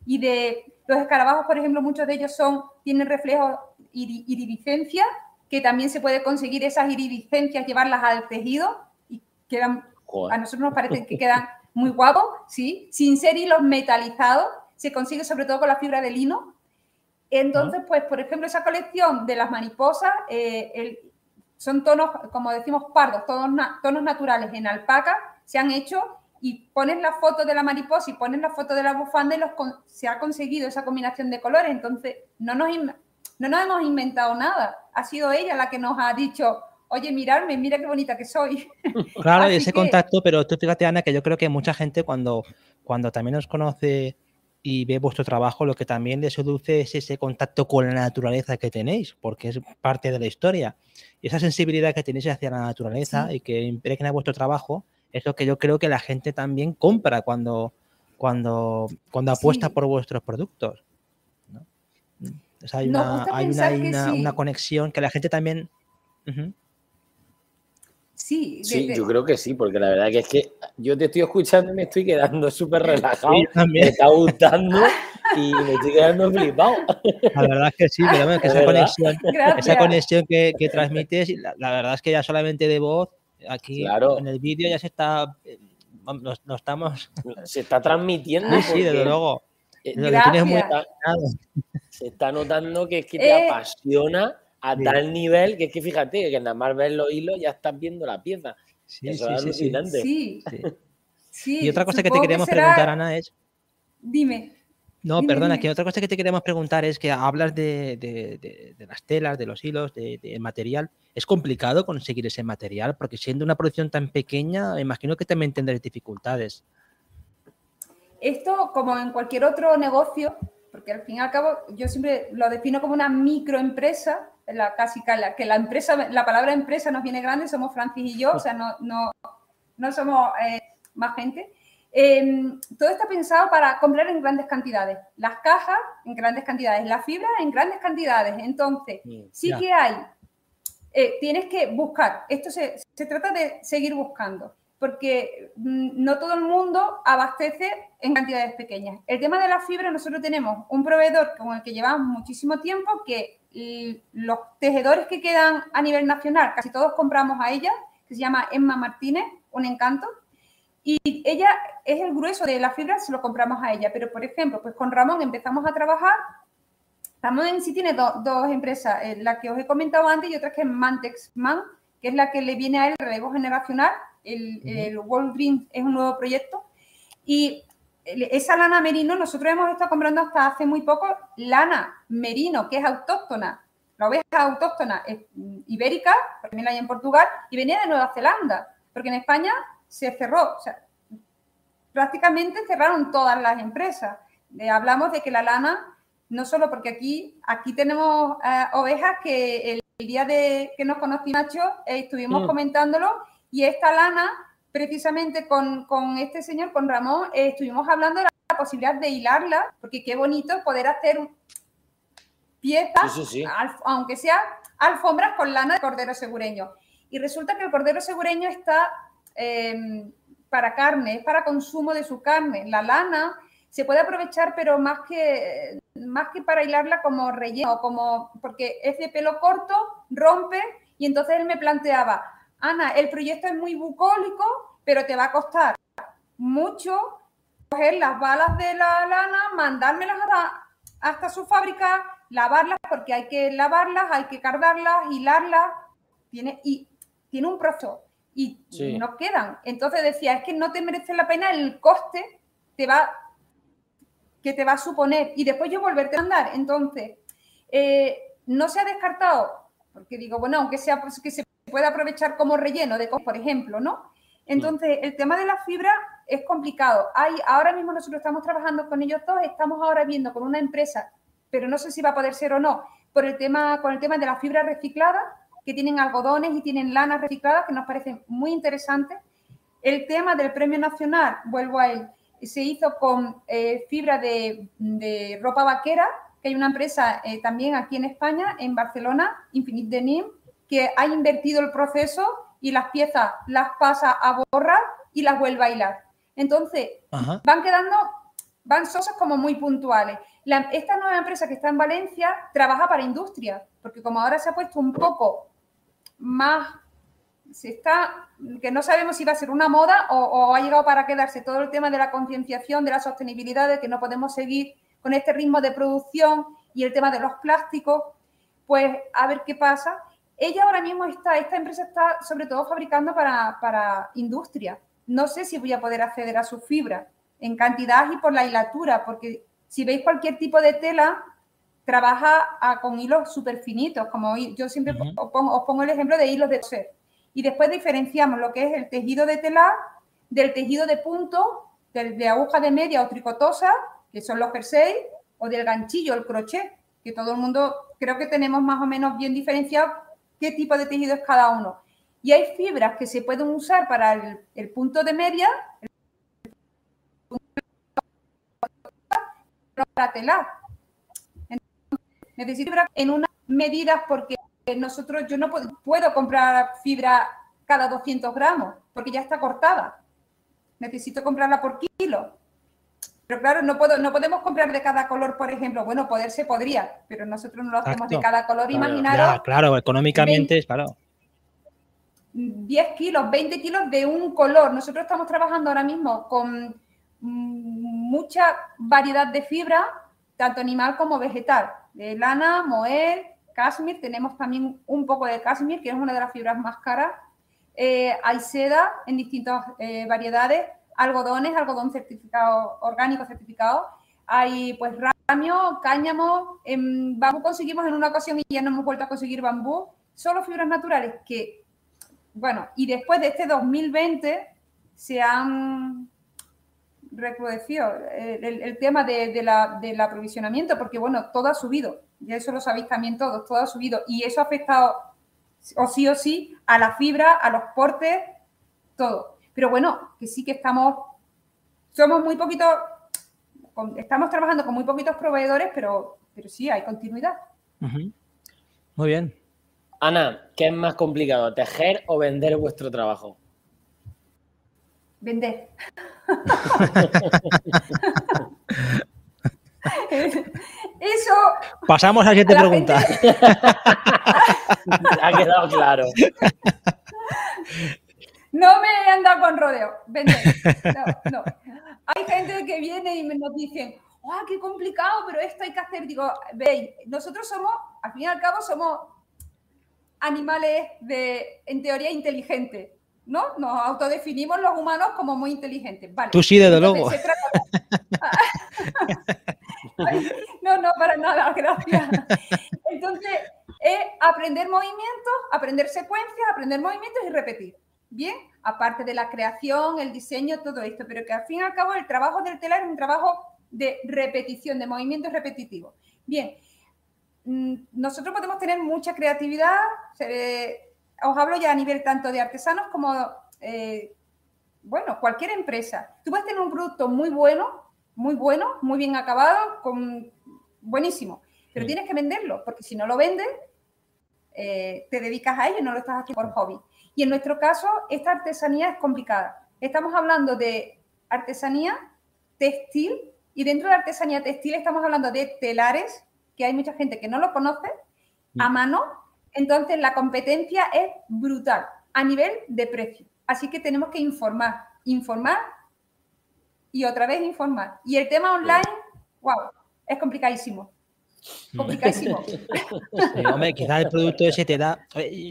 y de los escarabajos, por ejemplo, muchos de ellos son, tienen reflejos iridiscencia, que también se puede conseguir esas iridiscencias, llevarlas al tejido y quedan, a nosotros nos parece que quedan muy guapos, ¿sí? Sin ser hilos metalizados, se consigue sobre todo con la fibra de lino. Entonces, pues, por ejemplo, esa colección de las mariposas eh, son tonos, como decimos, pardos, tonos, tonos naturales en alpaca, se han hecho y pones la foto de la mariposa y pones la foto de la bufanda y los, se ha conseguido esa combinación de colores. Entonces, no nos, no nos hemos inventado nada. Ha sido ella la que nos ha dicho, oye, mirarme, mira qué bonita que soy. Claro, ese contacto, pero tú fíjate, Ana, que yo creo que mucha gente cuando, cuando también os conoce y ve vuestro trabajo, lo que también le seduce es ese contacto con la naturaleza que tenéis, porque es parte de la historia. Y esa sensibilidad que tenéis hacia la naturaleza y que impregna vuestro trabajo es lo que yo creo que la gente también compra cuando, cuando, cuando apuesta por vuestros productos hay, una, conexión que la gente también... Sí, sí yo creo que sí, porque la verdad que es que yo te estoy escuchando y me estoy quedando súper relajado. me está gustando y me estoy quedando flipado. La verdad es que sí, pero que esa conexión, esa conexión, que, transmites, la, verdad es que ya solamente de voz, aquí en el vídeo ya se está. No, estamos. Se está transmitiendo. Sí, sí, desde luego. Eh, se está notando que es que te eh, apasiona a tal nivel que es que fíjate que nada más ves los hilos ya estás viendo la pieza. Sí, Eso es alucinante. Sí. y otra cosa que te queríamos preguntar, Ana, es. Dime. No, perdona, que otra cosa que te queremos preguntar es que hablas de, las telas, de los hilos, de, material. ¿Es complicado conseguir ese material? Porque siendo una producción tan pequeña, imagino que también tendréis dificultades. Esto, como en cualquier otro negocio, porque al fin y al cabo yo siempre lo defino como una microempresa, la, casi la, que la empresa, la palabra empresa nos viene grande, somos Francis y yo, o sea, no, no, no somos eh, más gente. Em, todo está pensado para comprar en grandes cantidades. Las cajas en grandes cantidades, la fibra en grandes cantidades. Entonces, mm, sí que hay, eh, tienes que buscar. Esto se, se trata de seguir buscando porque mm, no todo el mundo abastece en cantidades pequeñas. El tema de la fibra, nosotros tenemos un proveedor con el que llevamos muchísimo tiempo, que los tejedores que quedan a nivel nacional, casi todos compramos a ella, que se llama Emma Martínez, un encanto, y ella es el grueso de la fibra, se lo compramos a ella. Pero, por ejemplo, pues con Ramón empezamos a trabajar. Ramón sí tiene dos empresas, eh, la que os he comentado antes y otra que es Mantex Man, que es la que le viene a él relevo generacional el, el World Green es un nuevo proyecto. Y esa lana merino, nosotros hemos estado comprando hasta hace muy poco lana merino, que es autóctona. La oveja autóctona es ibérica, también la hay en Portugal, y venía de Nueva Zelanda, porque en España se cerró, o sea, prácticamente cerraron todas las empresas. Eh, hablamos de que la lana, no solo porque aquí, aquí tenemos eh, ovejas que el, día de que nos conocí Nacho, eh, estuvimos mm. comentándolo y esta lana, precisamente con, este señor, con Ramón, eh, estuvimos hablando de la posibilidad de hilarla, porque qué bonito poder hacer piezas, aunque sea alfombras con lana de cordero segureño. Y resulta que el cordero segureño está em, para carne, es para consumo de su carne. La lana se puede aprovechar, pero más que, más que para hilarla como relleno, como, porque es de pelo corto, rompe, y entonces él me planteaba, Ana, el proyecto es muy bucólico, pero te va a costar mucho coger las balas de la lana, mandármelas hasta, su fábrica, lavarlas, porque hay que lavarlas, hay que cargarlas, hilarlas, tiene, y tiene un proceso y no quedan. Entonces decía, es que no te merece la pena el coste te va, que te va a suponer y después yo volverte a mandar. Entonces, eh, no se ha descartado, porque digo, bueno, aunque sea pues, que se puede aprovechar como relleno de por ejemplo, ¿no? Entonces, el tema de la fibra es complicado. Hay, ahora mismo nosotros estamos trabajando con ellos dos, estamos ahora viendo con una empresa, pero no sé si va a poder ser o no, por el tema, con el tema de la fibra reciclada, que tienen algodones y tienen lanas recicladas, que nos parece muy interesante. El tema del premio nacional, vuelvo a él, se hizo con eh, fibra de, ropa vaquera, que hay una empresa eh, también aquí en España, en Barcelona, Infinite Denim, que ha invertido el proceso y las piezas las pasa a borrar y las vuelve a hilar. Entonces, van quedando, van cosas como muy puntuales. esta nueva empresa que está en Valencia trabaja para industria, porque como ahora se ha puesto un poco más, se está, que no sabemos si va a ser una moda o, o ha llegado para quedarse todo el tema de la concienciación, de la sostenibilidad, de que no podemos seguir con este ritmo de producción y el tema de los plásticos, pues a ver qué pasa ella ahora mismo está, esta empresa está sobre todo fabricando para, industria. No sé si voy a poder acceder a su fibra en cantidad y por la hilatura, porque si veis cualquier tipo de tela, trabaja con hilos súper finitos, como yo siempre os, pongo, el ejemplo de hilos de coser. Y después diferenciamos lo que es el tejido de tela del tejido de punto, de aguja de media o tricotosa, que son los jerseys, o del ganchillo, el crochet, que todo el mundo creo que tenemos más o menos bien diferenciado qué tipo de tejido es cada uno. Y hay fibras que se pueden usar para el, punto de media, para telar. necesito fibra en unas medidas porque nosotros, yo no puedo, comprar fibra cada 200 gramos porque ya está cortada. Necesito comprarla por kilo. Pero claro, no, puedo, no podemos comprar de cada color, por ejemplo. Bueno, poder se podría, pero nosotros no lo hacemos de cada color. Imaginaros. claro, económicamente es claro. 10 kilos, 20 kilos de un color. Nosotros estamos trabajando ahora mismo con mucha variedad de fibra, tanto animal como vegetal. De lana, moer, cashmere. Tenemos también un poco de cashmere, que es una de las fibras más caras. Eh, hay seda en distintas eh, variedades algodones, algodón certificado, orgánico certificado. Hay pues ramio, cáñamo, en bambú conseguimos en una ocasión y ya no hemos vuelto a conseguir bambú, solo fibras naturales que, bueno, y después de este 2020 se han, recrudeció el, tema de, la, del aprovisionamiento, porque bueno, todo ha subido, y eso lo sabéis también todos, todo ha subido, y eso ha afectado o sí o sí a la fibra, a los portes, todo. Pero bueno, que sí que estamos, somos muy poquitos, estamos trabajando con muy poquitos proveedores, pero, pero sí, hay continuidad. Muy bien. Ana, ¿qué es más complicado, tejer o vender vuestro trabajo? Vender. Eso. Pasamos a siguiente pregunta. ha quedado claro. No me he andado con rodeo. Vender. No, no. Hay gente que viene y nos dicen, ¡ah, qué complicado! Pero esto hay que hacer. Digo, veis, nosotros somos, al fin y al cabo, somos animales de, en teoría, inteligentes. ¿no? Nos autodefinimos los humanos como muy inteligentes. Vale. Tú sí, desde luego. no, no, para nada, gracias. Entonces, es aprender movimientos, aprender secuencias, aprender movimientos y repetir. Bien, aparte de la creación, el diseño, todo esto, pero que al fin y al cabo el trabajo del telar es un trabajo de repetición, de movimientos repetitivos. Bien, mm, nosotros podemos tener mucha creatividad, os hablo ya a nivel tanto de artesanos como, eh, bueno, cualquier empresa. Tú puedes tener un producto muy bueno, muy bueno, muy bien acabado, con, buenísimo, pero tienes que venderlo, porque si no lo vendes, eh, te dedicas a ello, no lo estás haciendo por hobby. Y en nuestro caso, esta artesanía es complicada. Estamos hablando de artesanía textil y dentro de artesanía textil estamos hablando de telares, que hay mucha gente que no lo conoce, a mano, entonces, la competencia es brutal a nivel de precio. Así que tenemos que informar, informar y otra vez informar. Y el tema online, wow, es complicadísimo. Complicadísimo. hombre, quizás el producto ese te da.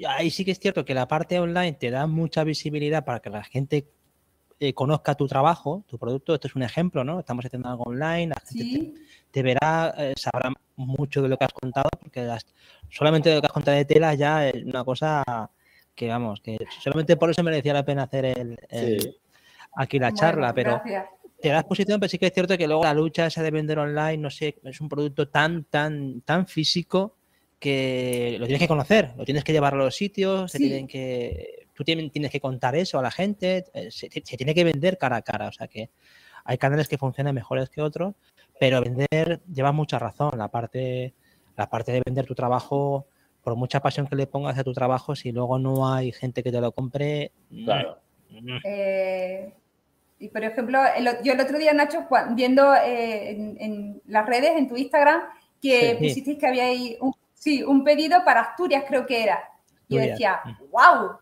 Ahí sí que es cierto que la parte online te da mucha visibilidad para que la gente eh, conozca tu trabajo, tu producto. Esto es un ejemplo, ¿no? Estamos haciendo algo online, la gente te, verá, eh, sabrá mucho de lo que has contado, porque las, solamente de lo que has contado de tela ya es una cosa que, vamos, que solamente por eso merecía la pena hacer el, aquí la charla, pero te da exposición, pero sí que es cierto que luego la lucha esa de vender online, no sé, es un producto tan, tan, tan físico que lo tienes que conocer, lo tienes que llevar a los sitios, se tienen que, tú tienes que contar eso a la gente, eh, se, se, tiene que vender cara a cara, o sea que hay canales que funcionan mejores que otros, pero vender lleva mucha razón, la parte la parte de vender tu trabajo, por mucha pasión que le pongas a tu trabajo, si luego no hay gente que te lo compre. Claro. Eh, y por ejemplo, yo el otro día, Nacho, viendo eh, en, las redes, en tu Instagram, que pusisteis que había un, sí, un pedido para Asturias, creo que era. Y yo decía, wow,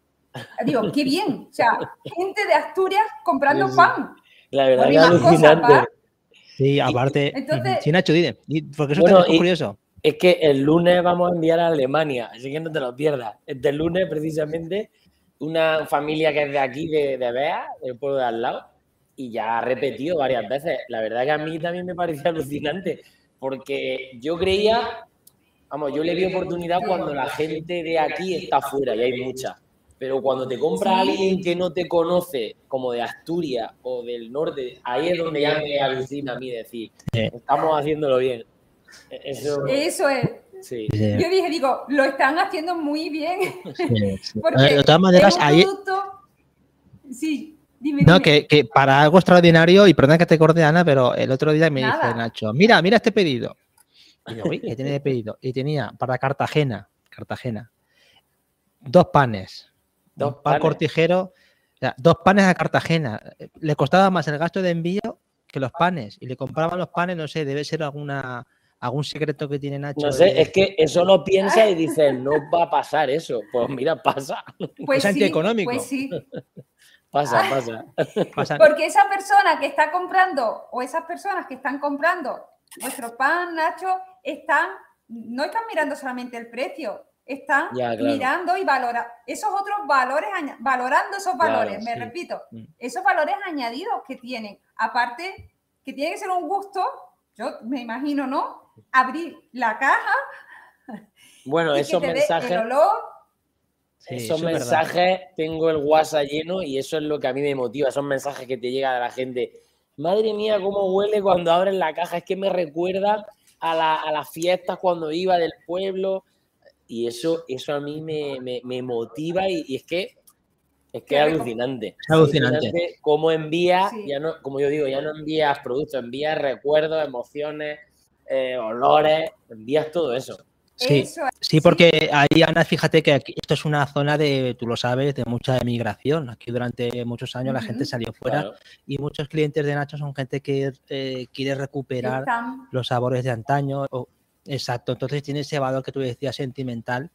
digo, qué bien. O sea, gente de Asturias comprando pan. La verdad que es alucinante. Sí, aparte. Entonces, sí, Nacho, dime, porque eso es curioso. Es que el lunes vamos a enviar a Alemania, así que no te lo pierdas. Este lunes, precisamente, una familia que es de aquí, de, de Bea, del pueblo de al lado, y ya ha repetido varias veces. La verdad que a mí también me parecía alucinante, porque yo creía, vamos, yo le di oportunidad cuando la gente de aquí está fuera, y hay mucha. Pero cuando te compra alguien que no te conoce, como de Asturias o del norte, ahí es donde ya me alucina a mí decir, estamos haciéndolo bien. Eso, es. Yo dije, digo, lo están haciendo muy bien. de todas maneras, ahí. Sí, dime. No, Que, para algo extraordinario, y perdón que te corte, Ana, pero el otro día me dice Nacho, mira, mira este pedido. Y yo, ¿qué tiene de pedido? Y tenía para Cartagena, Cartagena, dos panes, dos pan cortijero, dos panes a Cartagena. Le costaba más el gasto de envío que los panes. Y le compraban los panes, no sé, debe ser alguna algún secreto que tiene Nacho. No sé, es que eso lo piensa y dice, no va a pasar eso. Pues mira, pasa. Pues es antieconómico. Pues sí. Pasa, pasa. Porque esa persona que está comprando o esas personas que están comprando nuestro pan, Nacho, están, no están mirando solamente el precio, están mirando y valorando esos otros valores, valorando esos valores, me repito, mm. esos valores añadidos que tienen. Aparte, que tiene que ser un gusto, yo me imagino, ¿no? abrir la caja. Bueno, esos mensajes. Esos mensajes, tengo el WhatsApp lleno y eso es lo que a mí me motiva. Esos mensajes que te llegan de la gente. madre mía, cómo huele cuando abren la caja, es que me recuerda a, las fiestas cuando iba del pueblo y eso, eso a mí me, motiva y, es que es que es alucinante. Es alucinante. Cómo envías, ya no, como yo digo, ya no envías productos, envías recuerdos, emociones, eh, olores, envías todo eso. Sí, sí, porque ahí, Ana, fíjate que esto es una zona de, tú lo sabes, de mucha emigración. Aquí durante muchos años la gente salió fuera y muchos clientes de Nacho son gente que eh, quiere recuperar los sabores de antaño. exacto, entonces tiene ese valor que tú decías sentimental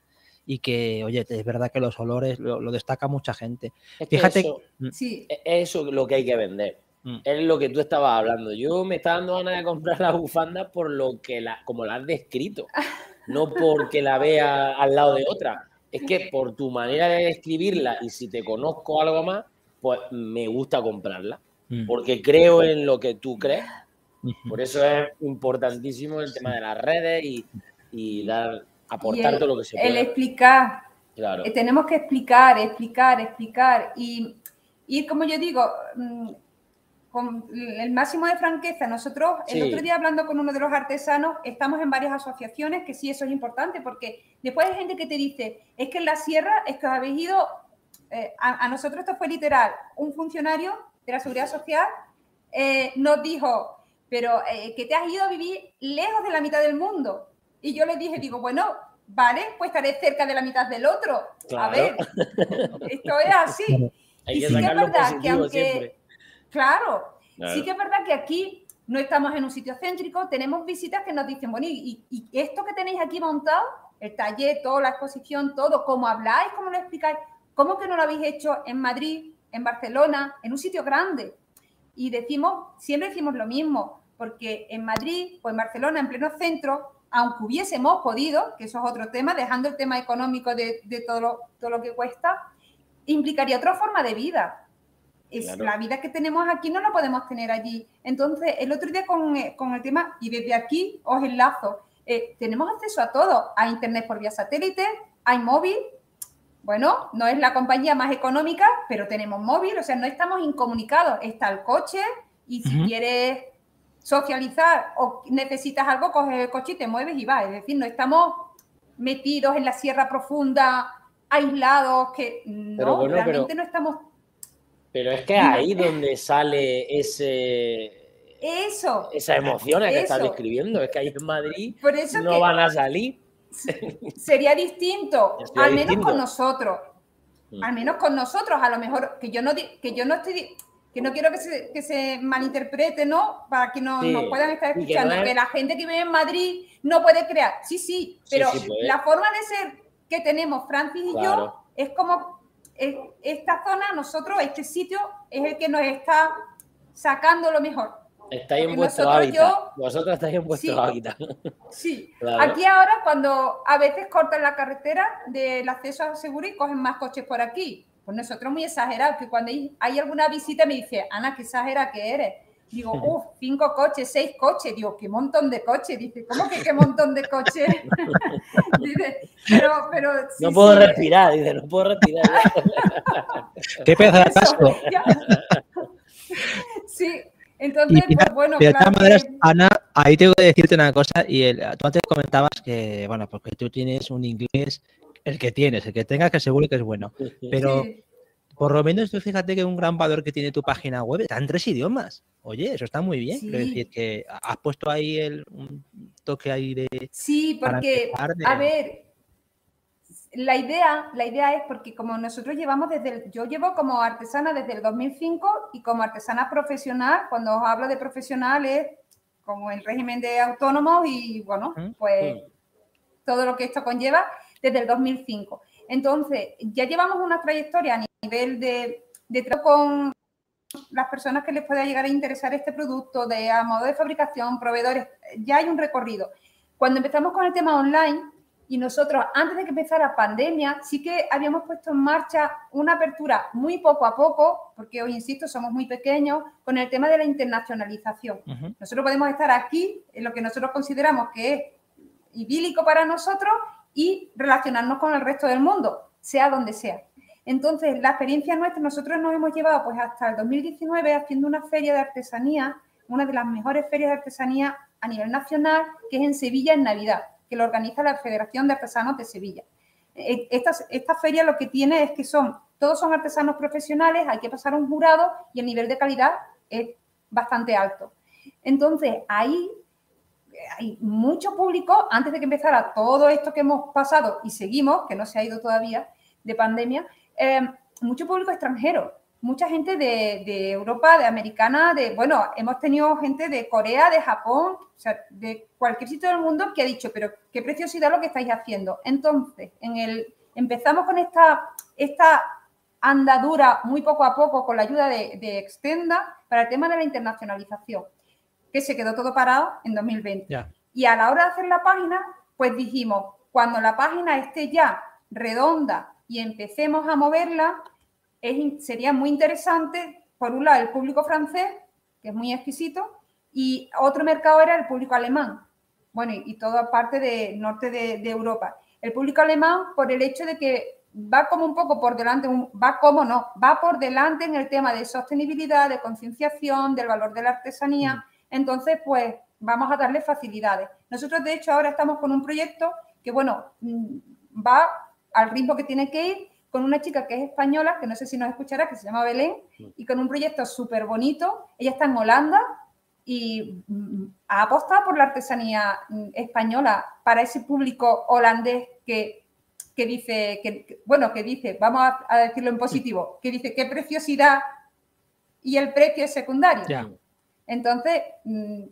y que, oye, es verdad que los olores lo, destaca mucha gente. Fíjate. Eso, mm. sí. E, eso es lo que hay que vender. Mm. Es lo que tú estabas hablando. Yo me estaba dando ganas de comprar la bufanda por lo que la, como la has descrito. no porque la vea al lado de otra, es que por tu manera de describirla y si te conozco algo más, pues me gusta comprarla, mm. porque creo en lo que tú crees. Por eso es importantísimo el tema de las redes y, dar, aportar todo lo que se puede. El explicar. Claro. Eh, tenemos que explicar, explicar, explicar. Y, y como yo digo, mm, con el máximo de franqueza, nosotros, el otro día hablando con uno de los artesanos, estamos en varias asociaciones, que sí, eso es importante, porque después hay gente que te dice, es que en la sierra, es que habéis ido, eh, a, nosotros esto fue literal, un funcionario de la Seguridad Social eh, nos dijo, pero eh, que te has ido a vivir lejos de la mitad del mundo. Y yo le dije, digo, bueno, vale, pues estaré cerca de la mitad del otro. A ver, esto es así. y sí que es verdad que aunque... Claro. Sí que es verdad que aquí no estamos en un sitio céntrico, tenemos visitas que nos dicen, bueno, y, esto que tenéis aquí montado, el taller, toda la exposición, todo, cómo habláis, cómo lo explicáis, ¿cómo que no lo habéis hecho en Madrid, en Barcelona, en un sitio grande? Y decimos, siempre decimos lo mismo, porque en Madrid o en Barcelona, en pleno centro, aunque hubiésemos podido, que eso es otro tema, dejando el tema económico de, todo, todo lo que cuesta, implicaría otra forma de vida la vida que tenemos aquí no la podemos tener allí. Entonces, el otro día con, eh, con el tema, y desde aquí os enlazo, eh, tenemos acceso a todo, a Internet por vía satélite, hay móvil, bueno, no es la compañía más económica, pero tenemos móvil, o sea, no estamos incomunicados, está el coche y si quieres socializar o necesitas algo, coges el coche y te mueves y vas. Es decir, no estamos metidos en la sierra profunda, aislados, que no, realmente no estamos pero es que ahí donde sale ese. Eso. Esa emoción que estás describiendo. Es que ahí en Madrid no van a salir. Sería distinto, al menos con nosotros. Mm. Al menos con nosotros, a lo mejor, que yo no, que yo no estoy que no quiero que se, que se malinterprete, ¿no? Para que nos, puedan estar escuchando, que, la gente que vive en Madrid no puede crear. Sí, sí, pero la forma de ser que tenemos Francis y yo es como esta zona, nosotros, este sitio es el que nos está sacando lo mejor. Estáis en vuestro hábitat. Vosotros estáis en vuestro hábitat. Sí. Aquí ahora, cuando a veces cortan la carretera del acceso a seguro y cogen más coches por aquí. Pues nosotros muy exagerados, que cuando hay, alguna visita me dice, Ana, qué exagera que eres. Digo, uff, cinco coches, seis coches. Digo, qué montón de coches. Dice, ¿cómo que qué montón de coches? dice, pero, pero. no puedo respirar, dice, no puedo respirar. qué pedazo de sí, entonces, pues bueno. De todas maneras, Ana, ahí tengo que decirte una cosa. Y el, tú antes comentabas que, bueno, porque tú tienes un inglés, el que tienes, el que tengas, que seguro que es bueno. Pero. Por lo menos tú fíjate que un gran valor que tiene tu página web está en tres idiomas. Oye, eso está muy bien. Quiero decir que has puesto ahí el, un toque ahí de. Sí, porque, a ver, la idea, la idea es porque como nosotros llevamos desde yo llevo como artesana desde el 2005 y como artesana profesional, cuando os hablo de profesionales, como el régimen de autónomos y bueno, pues todo lo que esto conlleva desde el 2005. Entonces, ya llevamos una trayectoria nivel de, de trato con las personas que les pueda llegar a interesar este producto, de a modo de fabricación, proveedores, ya hay un recorrido. Cuando empezamos con el tema online, y nosotros, antes de que empezara pandemia, sí que habíamos puesto en marcha una apertura muy poco a poco, porque hoy, insisto, somos muy pequeños, con el tema de la internacionalización. Nosotros podemos estar aquí, en lo que nosotros consideramos que es idílico para nosotros, y relacionarnos con el resto del mundo, sea donde sea. Entonces, la experiencia nuestra, nosotros nos hemos llevado pues hasta el 2019 haciendo una feria de artesanía, una de las mejores ferias de artesanía a nivel nacional, que es en Sevilla en Navidad, que lo organiza la Federación de Artesanos de Sevilla. E, esta, esta feria lo que tiene es que son, todos son artesanos profesionales, hay que pasar un jurado y el nivel de calidad es bastante alto. Entonces, ahí hay mucho público, antes de que empezara todo esto que hemos pasado y seguimos, que no se ha ido todavía de pandemia, eh, mucho público extranjero, mucha gente de, Europa, de americana, de, bueno, hemos tenido gente de Corea, de Japón, o sea, de cualquier sitio del mundo que ha dicho, pero qué preciosidad lo que estáis haciendo. Entonces, en el, empezamos con esta, esta andadura muy poco a poco con la ayuda de, de Extenda para el tema de la internacionalización, que se quedó todo parado en 2020. Y a la hora de hacer la página, pues dijimos, cuando la página esté ya redonda y empecemos a moverla, sería muy interesante, por un lado, el público francés, que es muy exquisito, y otro mercado era el público alemán, bueno, y, toda parte del norte de, Europa. El público alemán, por el hecho de que va como un poco por delante, va como no, va por delante en el tema de sostenibilidad, de concienciación, del valor de la artesanía. Mm. Entonces, pues vamos a darle facilidades. Nosotros, de hecho, ahora estamos con un proyecto que, bueno, mm, va al ritmo que tiene que ir con una chica que es española, que no sé si nos escuchará, que se llama Belén, y con un proyecto súper bonito. Ella está en Holanda y mm, ha apostado por la artesanía mm, española para ese público holandés que, dice, que, bueno, que dice, vamos a, decirlo en positivo, que dice qué preciosidad y el precio es secundario. Entonces, mm,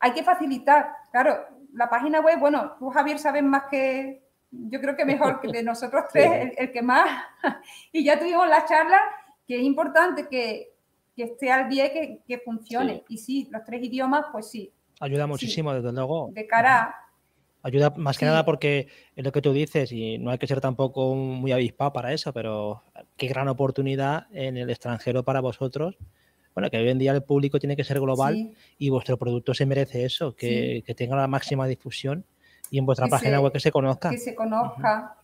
hay que facilitar, claro, la página web, bueno, tú Javier sabes más que, yo creo que mejor que de nosotros tres, el, que más. y ya tuvimos la charla, que es importante que, que esté al día y que, funcione. Y sí, los tres idiomas, pues sí. Ayuda muchísimo, desde luego. De cara Ayuda más que nada porque es lo que tú dices y no hay que ser tampoco muy avispado para eso, pero qué gran oportunidad en el extranjero para vosotros. Bueno, que hoy en día el público tiene que ser global y vuestro producto se merece eso, que, que tenga la máxima difusión y en vuestra página web que se conozca. Que se conozca.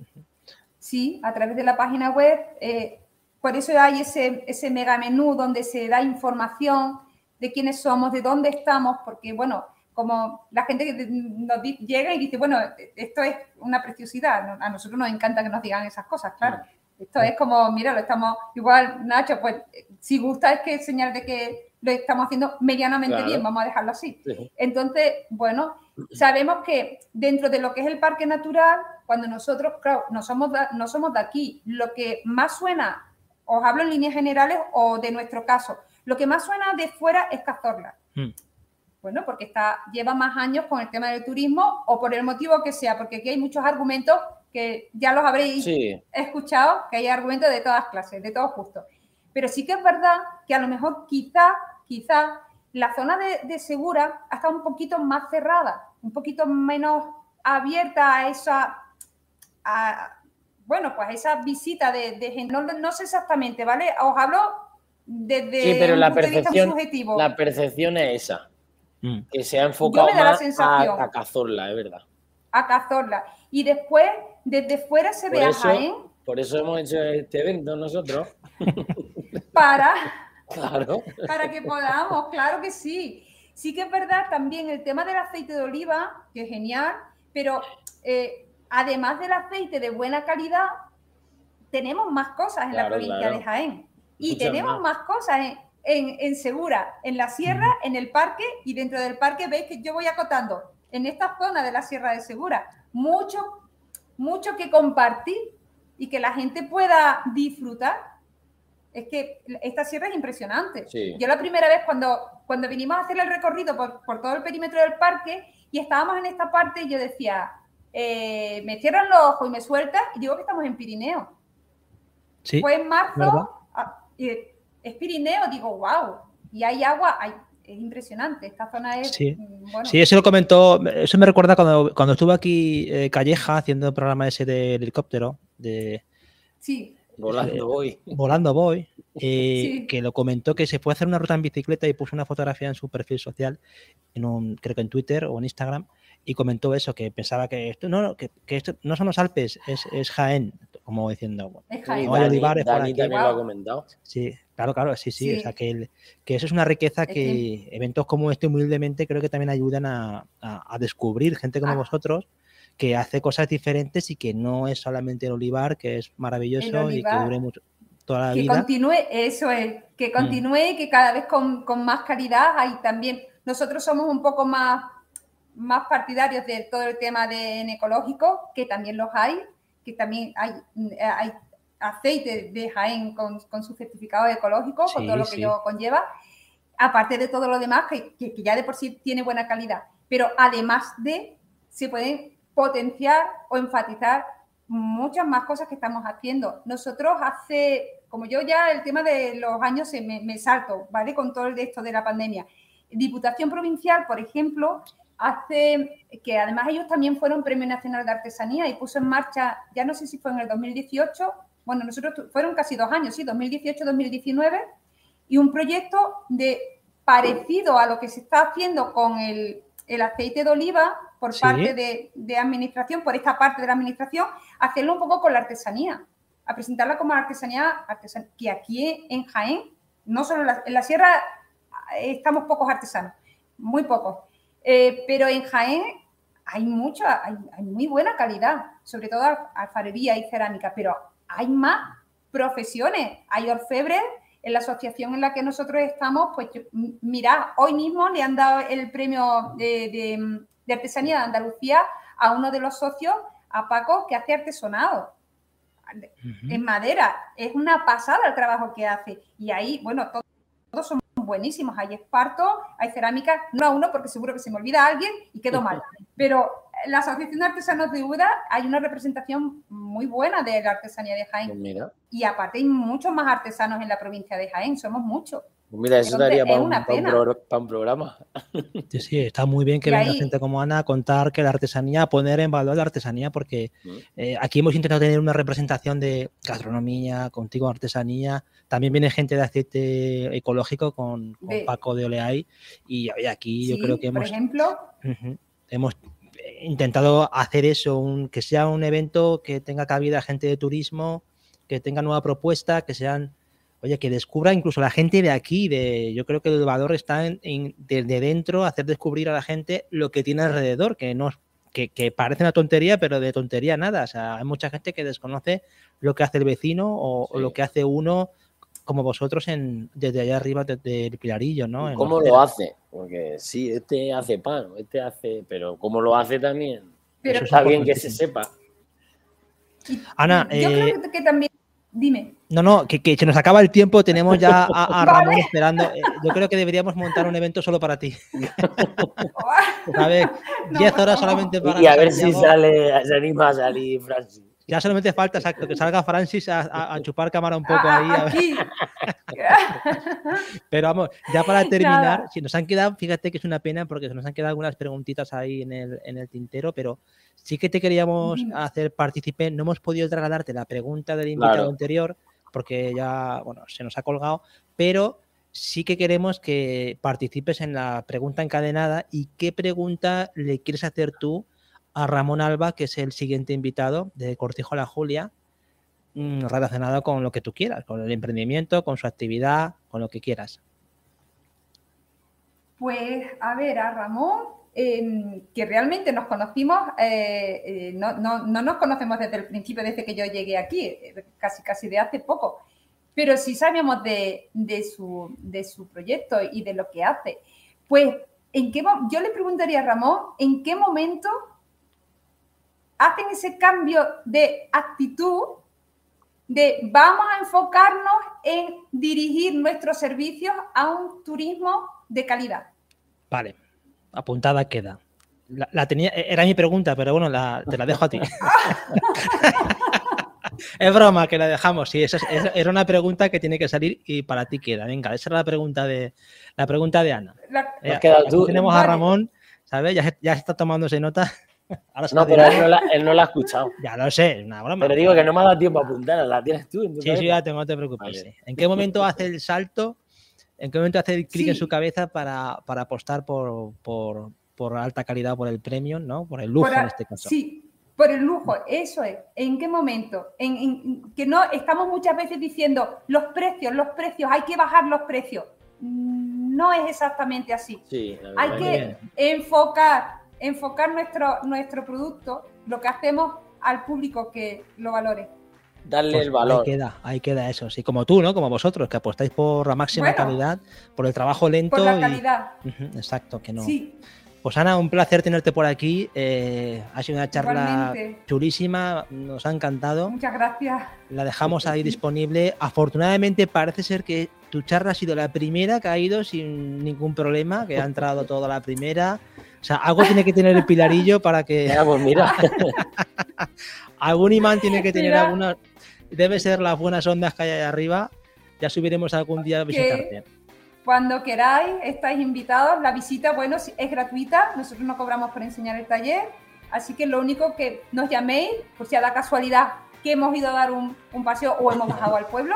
Sí, a través de la página web. Eh, por eso hay ese, ese mega menú donde se da información de quiénes somos, de dónde estamos, porque, bueno, como la gente nos llega y dice, bueno, esto es una preciosidad. A nosotros nos encanta que nos digan esas cosas, claro. Esto es como, mira, lo estamos, igual, Nacho, pues si gusta es que señal de que lo estamos haciendo medianamente bien, vamos a dejarlo así. Entonces, bueno, sabemos que dentro de lo que es el parque natural, cuando nosotros, claro, no somos de, no somos de aquí, lo que más suena, os hablo en líneas generales o de nuestro caso, lo que más suena de fuera es Cazorla. Hmm. Bueno, porque está, lleva más años con el tema del turismo o por el motivo que sea, porque aquí hay muchos argumentos que ya los habréis escuchado, que hay argumentos de todas clases, de todos justos. Pero sí que es verdad que a lo mejor quizá, quizá la zona de, Segura ha estado un poquito más cerrada, un poquito menos abierta a esa, bueno, pues esa visita de, gente. No, sé exactamente, ¿vale? Os hablo desde sí, pero la percepción, subjetivo. La percepción es esa, mm. que se ha enfocado más a, Cazorla, es verdad. A Cazorla. Y después, desde fuera se ve a Jaén. Por eso hemos hecho este evento nosotros. Para Claro. Para que podamos, claro que sí. Sí que es verdad también el tema del aceite de oliva, que es genial, pero eh, además del aceite de buena calidad, tenemos más cosas en la provincia de Jaén. Y tenemos más, cosas en, Segura, en la sierra, en el parque, y dentro del parque veis que yo voy acotando en esta zona de la Sierra de Segura. Mucho, mucho que compartir y que la gente pueda disfrutar es que esta sierra es impresionante. Yo la primera vez cuando, cuando vinimos a hacer el recorrido por, todo el perímetro del parque y estábamos en esta parte, yo decía, eh, me cierran los ojos y me sueltas y digo que estamos en Pirineo. Sí, Fue en marzo, ah, es Pirineo, digo, wow, y hay agua, es impresionante, esta zona es... Sí, mm, sí eso lo comentó, eso me recuerda cuando, cuando estuvo aquí eh, Calleja haciendo el programa ese del helicóptero, de... Sí Volando voy. Volando voy. Eh, que lo comentó que se fue a hacer una ruta en bicicleta y puso una fotografía en su perfil social, en un, creo que en Twitter o en Instagram, y comentó eso, que pensaba que esto no, que, esto no son los Alpes, es, Jaén, como diciendo. Es Jaén. Dani, también lo ha comentado. Sí, claro, claro, sí, sí. O sea, que, que eso es una riqueza que, eventos como este, humildemente, creo que también ayudan a, descubrir gente como ah. vosotros que hace cosas diferentes y que no es solamente el olivar, que es maravilloso y que dure mucho, toda la vida. Que continúe, eso es, que mm. continúe y que cada vez con, con más calidad hay también. Nosotros somos un poco más más partidarios de todo el tema de ecológico, que también los hay, que también hay, hay aceite de Jaén con, con su certificado ecológico, con todo lo que ello conlleva, aparte de todo lo demás, que, que, ya de por sí tiene buena calidad. Pero además de, se pueden potenciar o enfatizar muchas más cosas que estamos haciendo. Nosotros hace, como yo ya el tema de los años me, me salto, ¿vale? Con todo el esto de la pandemia. Diputación Provincial, por ejemplo, hace que además ellos también fueron Premio Nacional de Artesanía y puso en marcha, ya no sé si fue en el 2018, bueno, nosotros fueron casi dos años, sí, 2018-2019, y un proyecto de parecido a lo que se está haciendo con el, aceite de oliva por parte de, administración, por esta parte de la administración, hacerlo un poco con la artesanía, a presentarla como artesanía, que aquí en Jaén, no solo en la, en la sierra estamos pocos artesanos, muy pocos, eh, pero en Jaén hay mucha, hay, muy buena calidad, sobre todo alfarería y cerámica, pero hay más profesiones. Hay orfebres en la asociación en la que nosotros estamos, pues mirad, hoy mismo le han dado el premio de, artesanía de Andalucía a uno de los socios, a Paco, que hace artesonado en madera. Es una pasada el trabajo que hace. Y ahí, bueno, todos somos buenísimos. Hay esparto, hay cerámica, no a uno porque seguro que se me olvida alguien y quedo mal. Pero la Asociación de Artesanos de Uda hay una representación muy buena de la artesanía de Jaén. Pues y aparte hay muchos más artesanos en la provincia de Jaén, somos muchos. Mira, eso daría para un, programa. Sí, sí, está muy bien que venga gente como Ana a contar que la artesanía, a poner en valor la artesanía, porque mm. eh, aquí hemos intentado tener una representación de gastronomía, contigo artesanía. También viene gente de aceite ecológico con, Paco de Oleay. Y aquí yo creo que hemos. Por ejemplo. hemos intentado hacer eso, un, que sea un evento que tenga cabida gente de turismo, que tenga nueva propuesta, que sean oye, que descubra incluso la gente de aquí, de, yo creo que el valor está en, desde dentro, hacer descubrir a la gente lo que tiene alrededor, que no que, que, parece una tontería, pero de tontería nada. O sea, hay mucha gente que desconoce lo que hace el vecino o, lo que hace uno como vosotros en, desde allá arriba, desde el Pilarillo, ¿no? ¿Cómo lo hace? Porque sí, este hace pan, este hace, pero ¿cómo lo hace también? Pero está bien que se sepa. Ana, yo creo eh, que también Dime. No, no, que, se nos acaba el tiempo, tenemos ya a, Ramón esperando. Eh, yo creo que deberíamos montar un evento solo para ti. a ver, 10 horas solamente para Y a ver si sale, se anima a salir Francis. Ya solamente falta, exacto, que salga Francis a, chupar cámara un poco ahí. Pero vamos, ya para terminar, si nos han quedado, fíjate que es una pena porque se nos han quedado algunas preguntitas ahí en el, en el tintero, pero sí que te queríamos hacer partícipe. No hemos podido trasladarte la pregunta del invitado anterior porque ya, bueno, se nos ha colgado, pero sí que queremos que participes en la pregunta encadenada y qué pregunta le quieres hacer tú a Ramón Alba, que es el siguiente invitado de Cortijo a la Julia, mm, relacionado con lo que tú quieras, con el emprendimiento, con su actividad, con lo que quieras. Pues a ver, a Ramón, em, que realmente nos conocimos, eh, eh, no, nos conocemos desde el principio, desde que yo llegué aquí, eh, casi casi de hace poco, pero sí sabíamos de, su, de su proyecto y de lo que hace. Pues, ¿en qué, yo le preguntaría a Ramón, ¿en qué momento hacen ese cambio de actitud de vamos a enfocarnos en dirigir nuestros servicios a un turismo de calidad. Vale, apuntada queda. La, tenía, era mi pregunta, pero bueno, te la dejo a ti. es broma que la dejamos. Sí, esa, era una pregunta que tiene que salir y para ti queda. Venga, esa era la pregunta de la pregunta de Ana. Eh, tenemos a Ramón, ¿sabes? Ya, ya está tomándose nota no, pero él no, la, ha escuchado. Ya lo sé, es una broma. Pero digo que no me ha dado tiempo a apuntar, la tienes tú. sí, sí, ya tengo, no te preocupes. ¿En qué momento hace el salto? ¿En qué momento hace el clic en su cabeza para, apostar por, por alta calidad, por el premium, ¿no? Por el lujo en este caso. Sí, por el lujo, eso es. ¿En qué momento? En, que no estamos muchas veces diciendo los precios, los precios, hay que bajar los precios. No es exactamente así. hay que enfocar, enfocar nuestro, nuestro producto, lo que hacemos al público que lo valore darle pues el valor. Ahí queda, ahí queda eso. Sí, como tú, ¿no? Como vosotros, que apostáis por la máxima calidad, por el trabajo lento. Por la calidad. exacto, que no. Sí. Pues Ana, un placer tenerte por aquí. Eh, ha sido una charla chulísima, nos ha encantado. Muchas gracias. La dejamos ahí disponible. Afortunadamente parece ser que tu charla ha sido la primera que ha ido sin ningún problema, que ha entrado toda la primera. O sea, algo tiene que tener el pilarillo para que. Pues mira. Algún imán tiene que tener alguna. Debe ser las buenas ondas que hay ahí arriba. Ya subiremos algún día a visitarte. Cuando queráis, estáis invitados. La visita, bueno, es gratuita. Nosotros no cobramos por enseñar el taller. Así que lo único que nos llaméis, por si a la casualidad que hemos ido a dar un, paseo o hemos bajado al pueblo.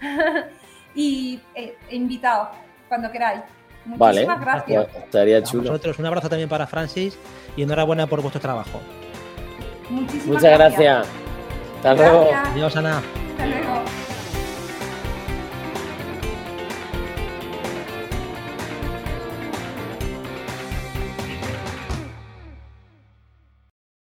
y eh, invitados, cuando queráis. Muchísimas gracias. Pues, estaría chulo. A vosotros un abrazo también para Francis y enhorabuena por vuestro trabajo. Muchísimas Muchas gracias. Hasta luego. Adiós, Ana. Hasta luego.